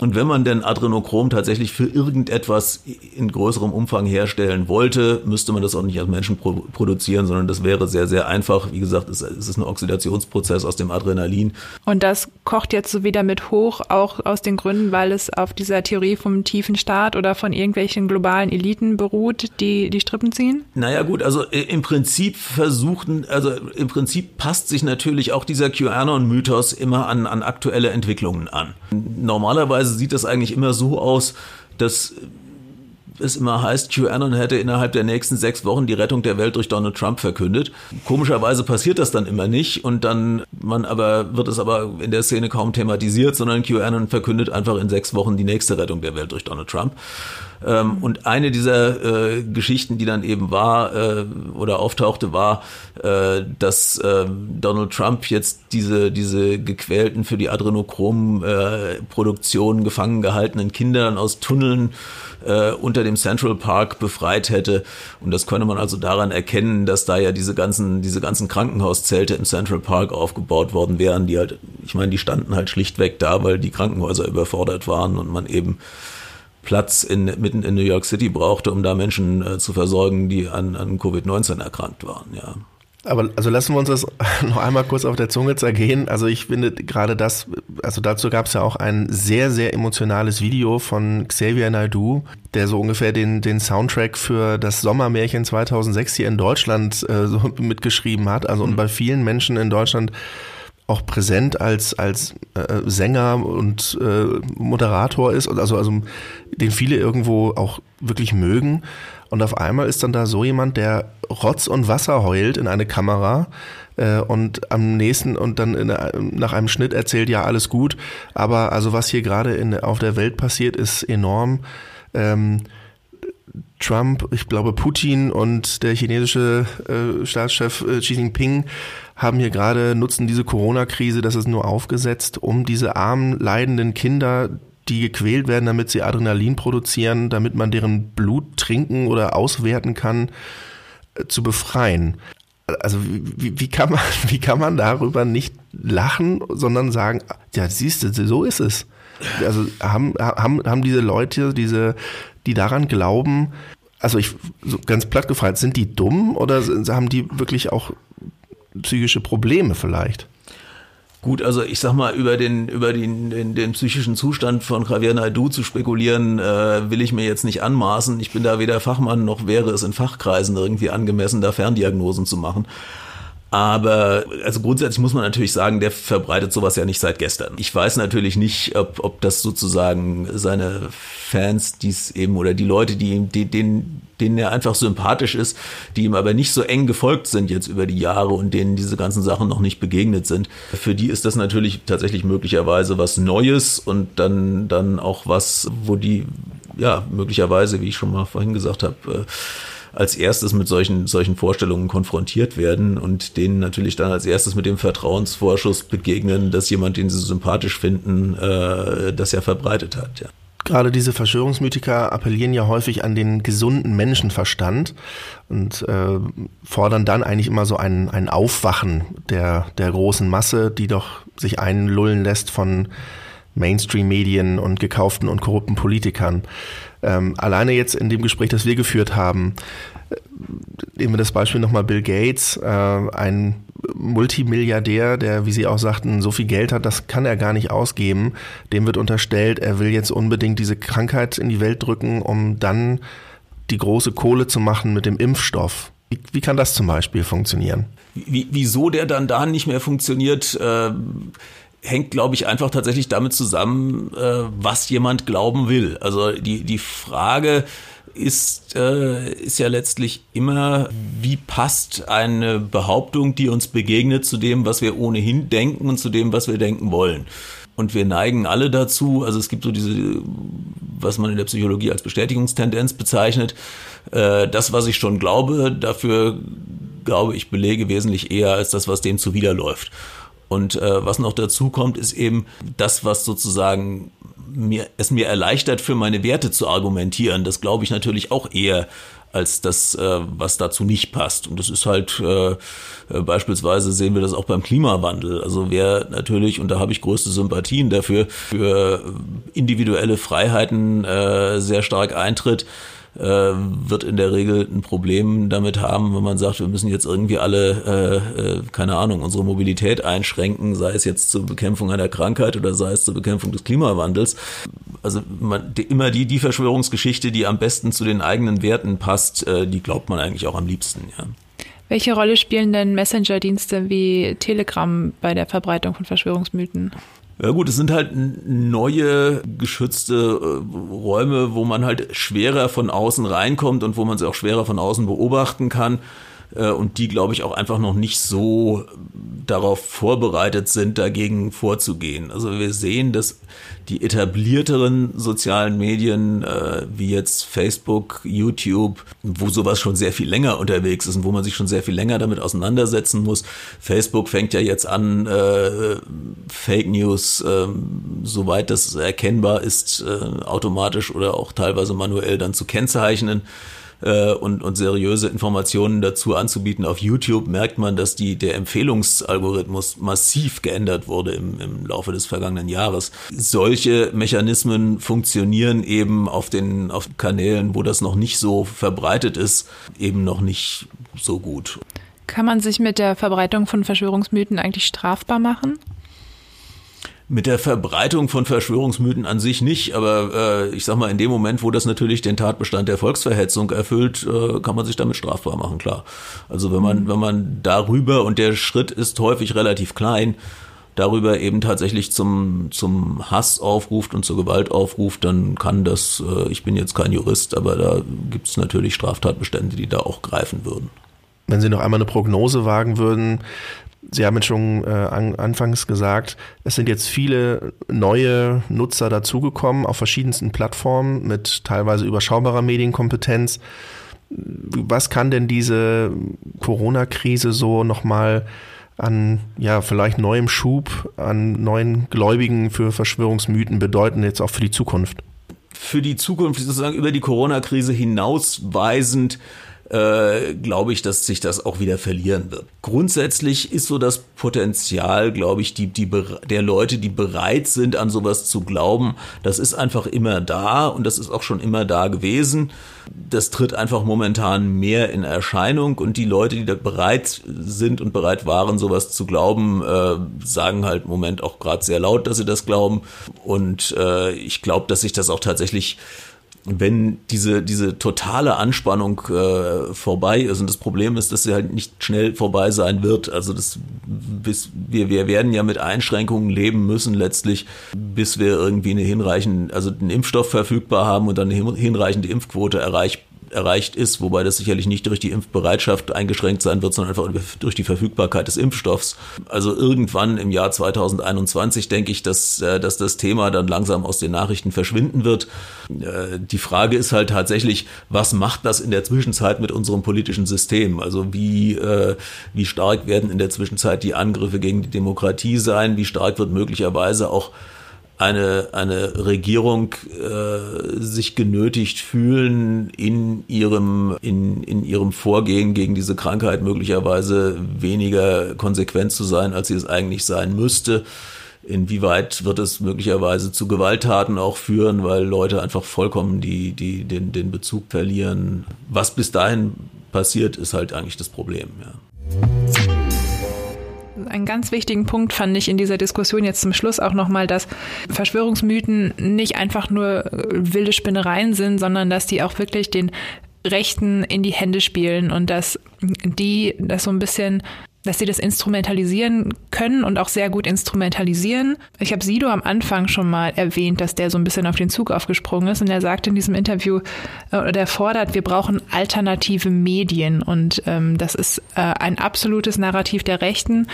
Und wenn man denn Adrenochrom tatsächlich für irgendetwas in größerem Umfang herstellen wollte, müsste man das auch nicht als Menschen pro produzieren, sondern das wäre sehr, sehr einfach. Wie gesagt, es, es, ist ein Oxidationsprozess aus dem Adrenalin. Und das kocht jetzt so wieder mit hoch, auch aus den Gründen, weil es auf dieser Theorie vom tiefen Staat oder von irgendwelchen globalen Eliten beruht, die die Strippen ziehen? Naja gut, also äh, im Prinzip versuchten, also im Prinzip passt sich natürlich auch dieser QAnon-Mythos immer an, an aktuelle Entwicklungen an. Normalerweise Normalerweise sieht das eigentlich immer so aus, dass es immer heißt, QAnon hätte innerhalb der nächsten sechs Wochen die Rettung der Welt durch Donald Trump verkündet. Komischerweise passiert das dann immer nicht und dann man aber wird es aber in der Szene kaum thematisiert, sondern QAnon verkündet einfach in sechs Wochen die nächste Rettung der Welt durch Donald Trump. Ähm, und eine dieser äh, Geschichten, die dann eben war äh, oder auftauchte, war, äh, dass äh, Donald Trump jetzt diese, diese gequälten für die Adrenochrom-Produktion gefangen gehaltenen Kinder aus Tunneln äh, unter dem Central Park befreit hätte. Und das könne man also daran erkennen, dass da ja diese ganzen, diese ganzen Krankenhauszelte im Central Park aufgebaut worden wären, die halt, ich meine, die standen halt schlichtweg da, weil die Krankenhäuser überfordert waren und man eben Platz in, mitten in New York City brauchte, um da Menschen äh, zu versorgen, die an, an Covid-19 erkrankt waren, ja. Aber also lassen wir uns das (laughs) noch einmal kurz auf der Zunge zergehen. Also ich finde gerade das, also dazu gab es ja auch ein sehr, sehr emotionales Video von Xavier Naidoo, der so ungefähr den, den Soundtrack für das Sommermärchen 2006 hier in Deutschland äh, so (laughs) mitgeschrieben hat. Also und mhm. bei vielen Menschen in Deutschland auch präsent als als äh, Sänger und äh, Moderator ist, also also den viele irgendwo auch wirklich mögen. Und auf einmal ist dann da so jemand, der Rotz und Wasser heult in eine Kamera äh, und am nächsten und dann in, nach einem Schnitt erzählt, ja alles gut, aber also was hier gerade in auf der Welt passiert, ist enorm. Ähm, Trump, ich glaube Putin und der chinesische äh, Staatschef äh, Xi Jinping haben hier gerade, nutzen diese Corona-Krise, das ist nur aufgesetzt, um diese armen, leidenden Kinder, die gequält werden, damit sie Adrenalin produzieren, damit man deren Blut trinken oder auswerten kann, äh, zu befreien. Also wie, wie, kann man, (laughs) wie kann man darüber nicht lachen, sondern sagen, ja, siehst du, so ist es. Also haben, haben, haben diese Leute, diese, die daran glauben, also ich, so ganz platt gefragt, sind die dumm oder haben die wirklich auch psychische Probleme vielleicht. Gut, also ich sag mal, über den, über den, den, den psychischen Zustand von Javier Naidu zu spekulieren, äh, will ich mir jetzt nicht anmaßen. Ich bin da weder Fachmann noch wäre es in Fachkreisen irgendwie angemessen, da Ferndiagnosen zu machen. Aber also grundsätzlich muss man natürlich sagen, der verbreitet sowas ja nicht seit gestern. Ich weiß natürlich nicht, ob, ob das sozusagen seine Fans, dies eben oder die Leute, die, die denen, denen er einfach sympathisch ist, die ihm aber nicht so eng gefolgt sind jetzt über die Jahre und denen diese ganzen Sachen noch nicht begegnet sind. Für die ist das natürlich tatsächlich möglicherweise was Neues und dann, dann auch was, wo die ja möglicherweise, wie ich schon mal vorhin gesagt habe, äh, als erstes mit solchen, solchen Vorstellungen konfrontiert werden und denen natürlich dann als erstes mit dem Vertrauensvorschuss begegnen, dass jemand, den sie sympathisch finden, äh, das ja verbreitet hat. Ja. Gerade diese Verschwörungsmythiker appellieren ja häufig an den gesunden Menschenverstand und äh, fordern dann eigentlich immer so ein, ein Aufwachen der, der großen Masse, die doch sich einlullen lässt von Mainstream-Medien und gekauften und korrupten Politikern. Ähm, alleine jetzt in dem Gespräch, das wir geführt haben, äh, nehmen wir das Beispiel nochmal Bill Gates, äh, ein Multimilliardär, der, wie Sie auch sagten, so viel Geld hat, das kann er gar nicht ausgeben. Dem wird unterstellt, er will jetzt unbedingt diese Krankheit in die Welt drücken, um dann die große Kohle zu machen mit dem Impfstoff. Wie, wie kann das zum Beispiel funktionieren? Wie, wieso der dann da nicht mehr funktioniert? Äh hängt, glaube ich, einfach tatsächlich damit zusammen, äh, was jemand glauben will. Also die, die Frage ist, äh, ist ja letztlich immer, wie passt eine Behauptung, die uns begegnet, zu dem, was wir ohnehin denken und zu dem, was wir denken wollen. Und wir neigen alle dazu, also es gibt so diese, was man in der Psychologie als Bestätigungstendenz bezeichnet, äh, das, was ich schon glaube, dafür glaube ich belege wesentlich eher als das, was dem zuwiderläuft. Und äh, was noch dazu kommt, ist eben das, was sozusagen mir, es mir erleichtert, für meine Werte zu argumentieren. Das glaube ich natürlich auch eher als das, äh, was dazu nicht passt. Und das ist halt äh, äh, beispielsweise sehen wir das auch beim Klimawandel. Also wer natürlich, und da habe ich größte Sympathien dafür, für individuelle Freiheiten äh, sehr stark eintritt, äh, wird in der Regel ein Problem damit haben, wenn man sagt, wir müssen jetzt irgendwie alle, äh, äh, keine Ahnung, unsere Mobilität einschränken, sei es jetzt zur Bekämpfung einer Krankheit oder sei es zur Bekämpfung des Klimawandels. Also man, immer die, die Verschwörungsgeschichte, die am besten zu den eigenen Werten passt, äh, die glaubt man eigentlich auch am liebsten, ja. Welche Rolle spielen denn Messenger-Dienste wie Telegram bei der Verbreitung von Verschwörungsmythen? Ja gut, es sind halt neue geschützte äh, Räume, wo man halt schwerer von außen reinkommt und wo man sie auch schwerer von außen beobachten kann. Äh, und die, glaube ich, auch einfach noch nicht so darauf vorbereitet sind, dagegen vorzugehen. Also wir sehen, dass die etablierteren sozialen Medien äh, wie jetzt Facebook, YouTube, wo sowas schon sehr viel länger unterwegs ist und wo man sich schon sehr viel länger damit auseinandersetzen muss. Facebook fängt ja jetzt an, äh, Fake News, äh, soweit das erkennbar ist, äh, automatisch oder auch teilweise manuell dann zu kennzeichnen äh, und, und seriöse Informationen dazu anzubieten. Auf YouTube merkt man, dass die, der Empfehlungsalgorithmus massiv geändert wurde im, im Laufe des vergangenen Jahres. Solche Mechanismen funktionieren eben auf den auf Kanälen, wo das noch nicht so verbreitet ist, eben noch nicht so gut. Kann man sich mit der Verbreitung von Verschwörungsmythen eigentlich strafbar machen? Mit der Verbreitung von Verschwörungsmythen an sich nicht, aber äh, ich sag mal, in dem Moment, wo das natürlich den Tatbestand der Volksverhetzung erfüllt, äh, kann man sich damit strafbar machen, klar. Also wenn man, mhm. wenn man darüber, und der Schritt ist häufig relativ klein, darüber eben tatsächlich zum, zum Hass aufruft und zur Gewalt aufruft, dann kann das, äh, ich bin jetzt kein Jurist, aber da gibt es natürlich Straftatbestände, die da auch greifen würden. Wenn Sie noch einmal eine Prognose wagen würden, Sie haben jetzt schon äh, an, anfangs gesagt, es sind jetzt viele neue Nutzer dazugekommen auf verschiedensten Plattformen mit teilweise überschaubarer Medienkompetenz. Was kann denn diese Corona-Krise so nochmal an, ja, vielleicht neuem Schub, an neuen Gläubigen für Verschwörungsmythen bedeuten, jetzt auch für die Zukunft? Für die Zukunft sozusagen über die Corona-Krise hinausweisend äh, glaube ich, dass sich das auch wieder verlieren wird. Grundsätzlich ist so das Potenzial, glaube ich, die, die, der Leute, die bereit sind, an sowas zu glauben, das ist einfach immer da und das ist auch schon immer da gewesen. Das tritt einfach momentan mehr in Erscheinung und die Leute, die da bereit sind und bereit waren, sowas zu glauben, äh, sagen halt im Moment auch gerade sehr laut, dass sie das glauben. Und äh, ich glaube, dass sich das auch tatsächlich wenn diese, diese totale Anspannung äh, vorbei ist. Und das Problem ist, dass sie halt nicht schnell vorbei sein wird. Also das, bis, wir, wir werden ja mit Einschränkungen leben müssen letztlich, bis wir irgendwie eine hinreichende, also einen Impfstoff verfügbar haben und dann eine hinreichende Impfquote erreicht erreicht ist, wobei das sicherlich nicht durch die Impfbereitschaft eingeschränkt sein wird, sondern einfach durch die Verfügbarkeit des Impfstoffs. Also irgendwann im Jahr 2021 denke ich, dass, äh, dass das Thema dann langsam aus den Nachrichten verschwinden wird. Äh, die Frage ist halt tatsächlich, was macht das in der Zwischenzeit mit unserem politischen System? Also wie, äh, wie stark werden in der Zwischenzeit die Angriffe gegen die Demokratie sein? Wie stark wird möglicherweise auch eine, eine Regierung äh, sich genötigt fühlen, in ihrem, in, in ihrem Vorgehen gegen diese Krankheit möglicherweise weniger konsequent zu sein, als sie es eigentlich sein müsste. Inwieweit wird es möglicherweise zu Gewalttaten auch führen, weil Leute einfach vollkommen die, die, den, den Bezug verlieren? Was bis dahin passiert, ist halt eigentlich das Problem. Ja einen ganz wichtigen Punkt fand ich in dieser Diskussion jetzt zum Schluss auch nochmal, dass Verschwörungsmythen nicht einfach nur äh, wilde Spinnereien sind, sondern dass die auch wirklich den Rechten in die Hände spielen und dass die das so ein bisschen dass sie das instrumentalisieren können und auch sehr gut instrumentalisieren. Ich habe Sido am Anfang schon mal erwähnt, dass der so ein bisschen auf den Zug aufgesprungen ist und er sagt in diesem Interview, äh, der fordert, wir brauchen alternative Medien. Und ähm, das ist äh, ein absolutes Narrativ der Rechten,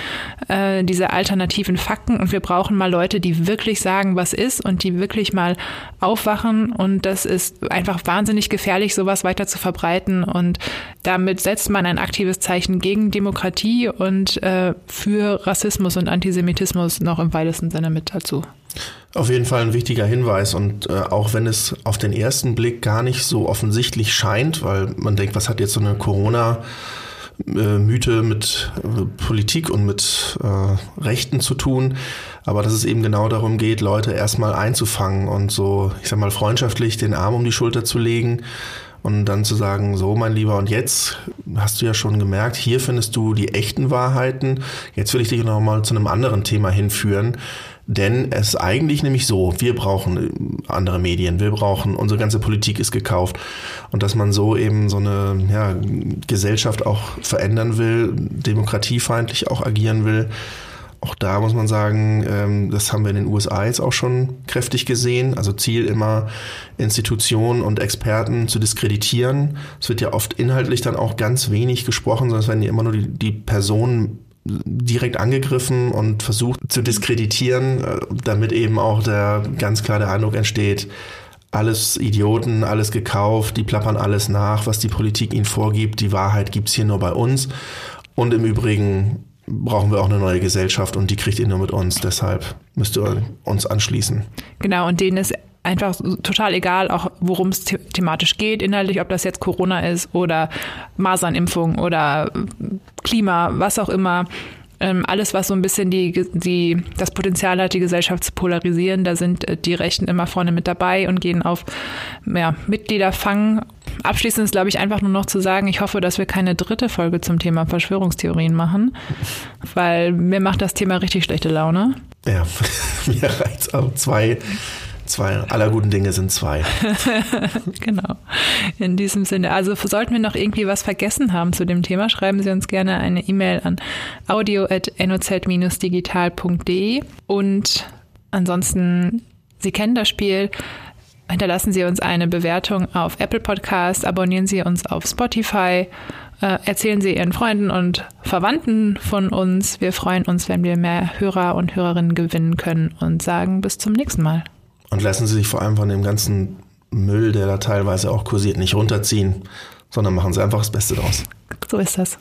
äh, diese alternativen Fakten. Und wir brauchen mal Leute, die wirklich sagen, was ist und die wirklich mal aufwachen. Und das ist einfach wahnsinnig gefährlich, sowas weiter zu verbreiten. Und damit setzt man ein aktives Zeichen gegen Demokratie und äh, für Rassismus und Antisemitismus noch im weitesten Sinne mit dazu. Auf jeden Fall ein wichtiger Hinweis und äh, auch wenn es auf den ersten Blick gar nicht so offensichtlich scheint, weil man denkt, was hat jetzt so eine Corona äh, Mythe mit äh, Politik und mit äh, Rechten zu tun, aber dass es eben genau darum geht, Leute erstmal einzufangen und so, ich sag mal, freundschaftlich den Arm um die Schulter zu legen, und dann zu sagen, so mein Lieber, und jetzt hast du ja schon gemerkt, hier findest du die echten Wahrheiten. Jetzt will ich dich noch mal zu einem anderen Thema hinführen. Denn es ist eigentlich nämlich so, wir brauchen andere Medien, wir brauchen, unsere ganze Politik ist gekauft. Und dass man so eben so eine ja, Gesellschaft auch verändern will, demokratiefeindlich auch agieren will, auch da muss man sagen, ähm, das haben wir in den USA jetzt auch schon kräftig gesehen. Also Ziel immer, Institutionen und Experten zu diskreditieren. Es wird ja oft inhaltlich dann auch ganz wenig gesprochen, sondern es werden ja immer nur die, die Personen direkt angegriffen und versucht zu diskreditieren, äh, damit eben auch der ganz klar der Eindruck entsteht, alles Idioten, alles gekauft, die plappern alles nach, was die Politik ihnen vorgibt. Die Wahrheit gibt's hier nur bei uns. Und im Übrigen brauchen wir auch eine neue Gesellschaft und die kriegt ihr nur mit uns. Deshalb müsst ihr uns anschließen. Genau, und denen ist einfach total egal, auch worum es thematisch geht, inhaltlich, ob das jetzt Corona ist oder Masernimpfung oder Klima, was auch immer. Ähm, alles, was so ein bisschen die, die, das Potenzial hat, die Gesellschaft zu polarisieren, da sind äh, die Rechten immer vorne mit dabei und gehen auf ja, Mitglieder fangen. Abschließend ist, glaube ich, einfach nur noch zu sagen, ich hoffe, dass wir keine dritte Folge zum Thema Verschwörungstheorien machen, weil mir macht das Thema richtig schlechte Laune. Ja, (laughs) mir reizt auch zwei Zwei, aller guten Dinge sind zwei. (laughs) genau. In diesem Sinne. Also sollten wir noch irgendwie was vergessen haben zu dem Thema, schreiben Sie uns gerne eine E-Mail an audio.noz-digital.de und ansonsten, Sie kennen das Spiel. Hinterlassen Sie uns eine Bewertung auf Apple Podcast, abonnieren Sie uns auf Spotify, äh, erzählen Sie Ihren Freunden und Verwandten von uns. Wir freuen uns, wenn wir mehr Hörer und Hörerinnen gewinnen können und sagen bis zum nächsten Mal. Und lassen Sie sich vor allem von dem ganzen Müll, der da teilweise auch kursiert, nicht runterziehen, sondern machen Sie einfach das Beste draus. So ist das.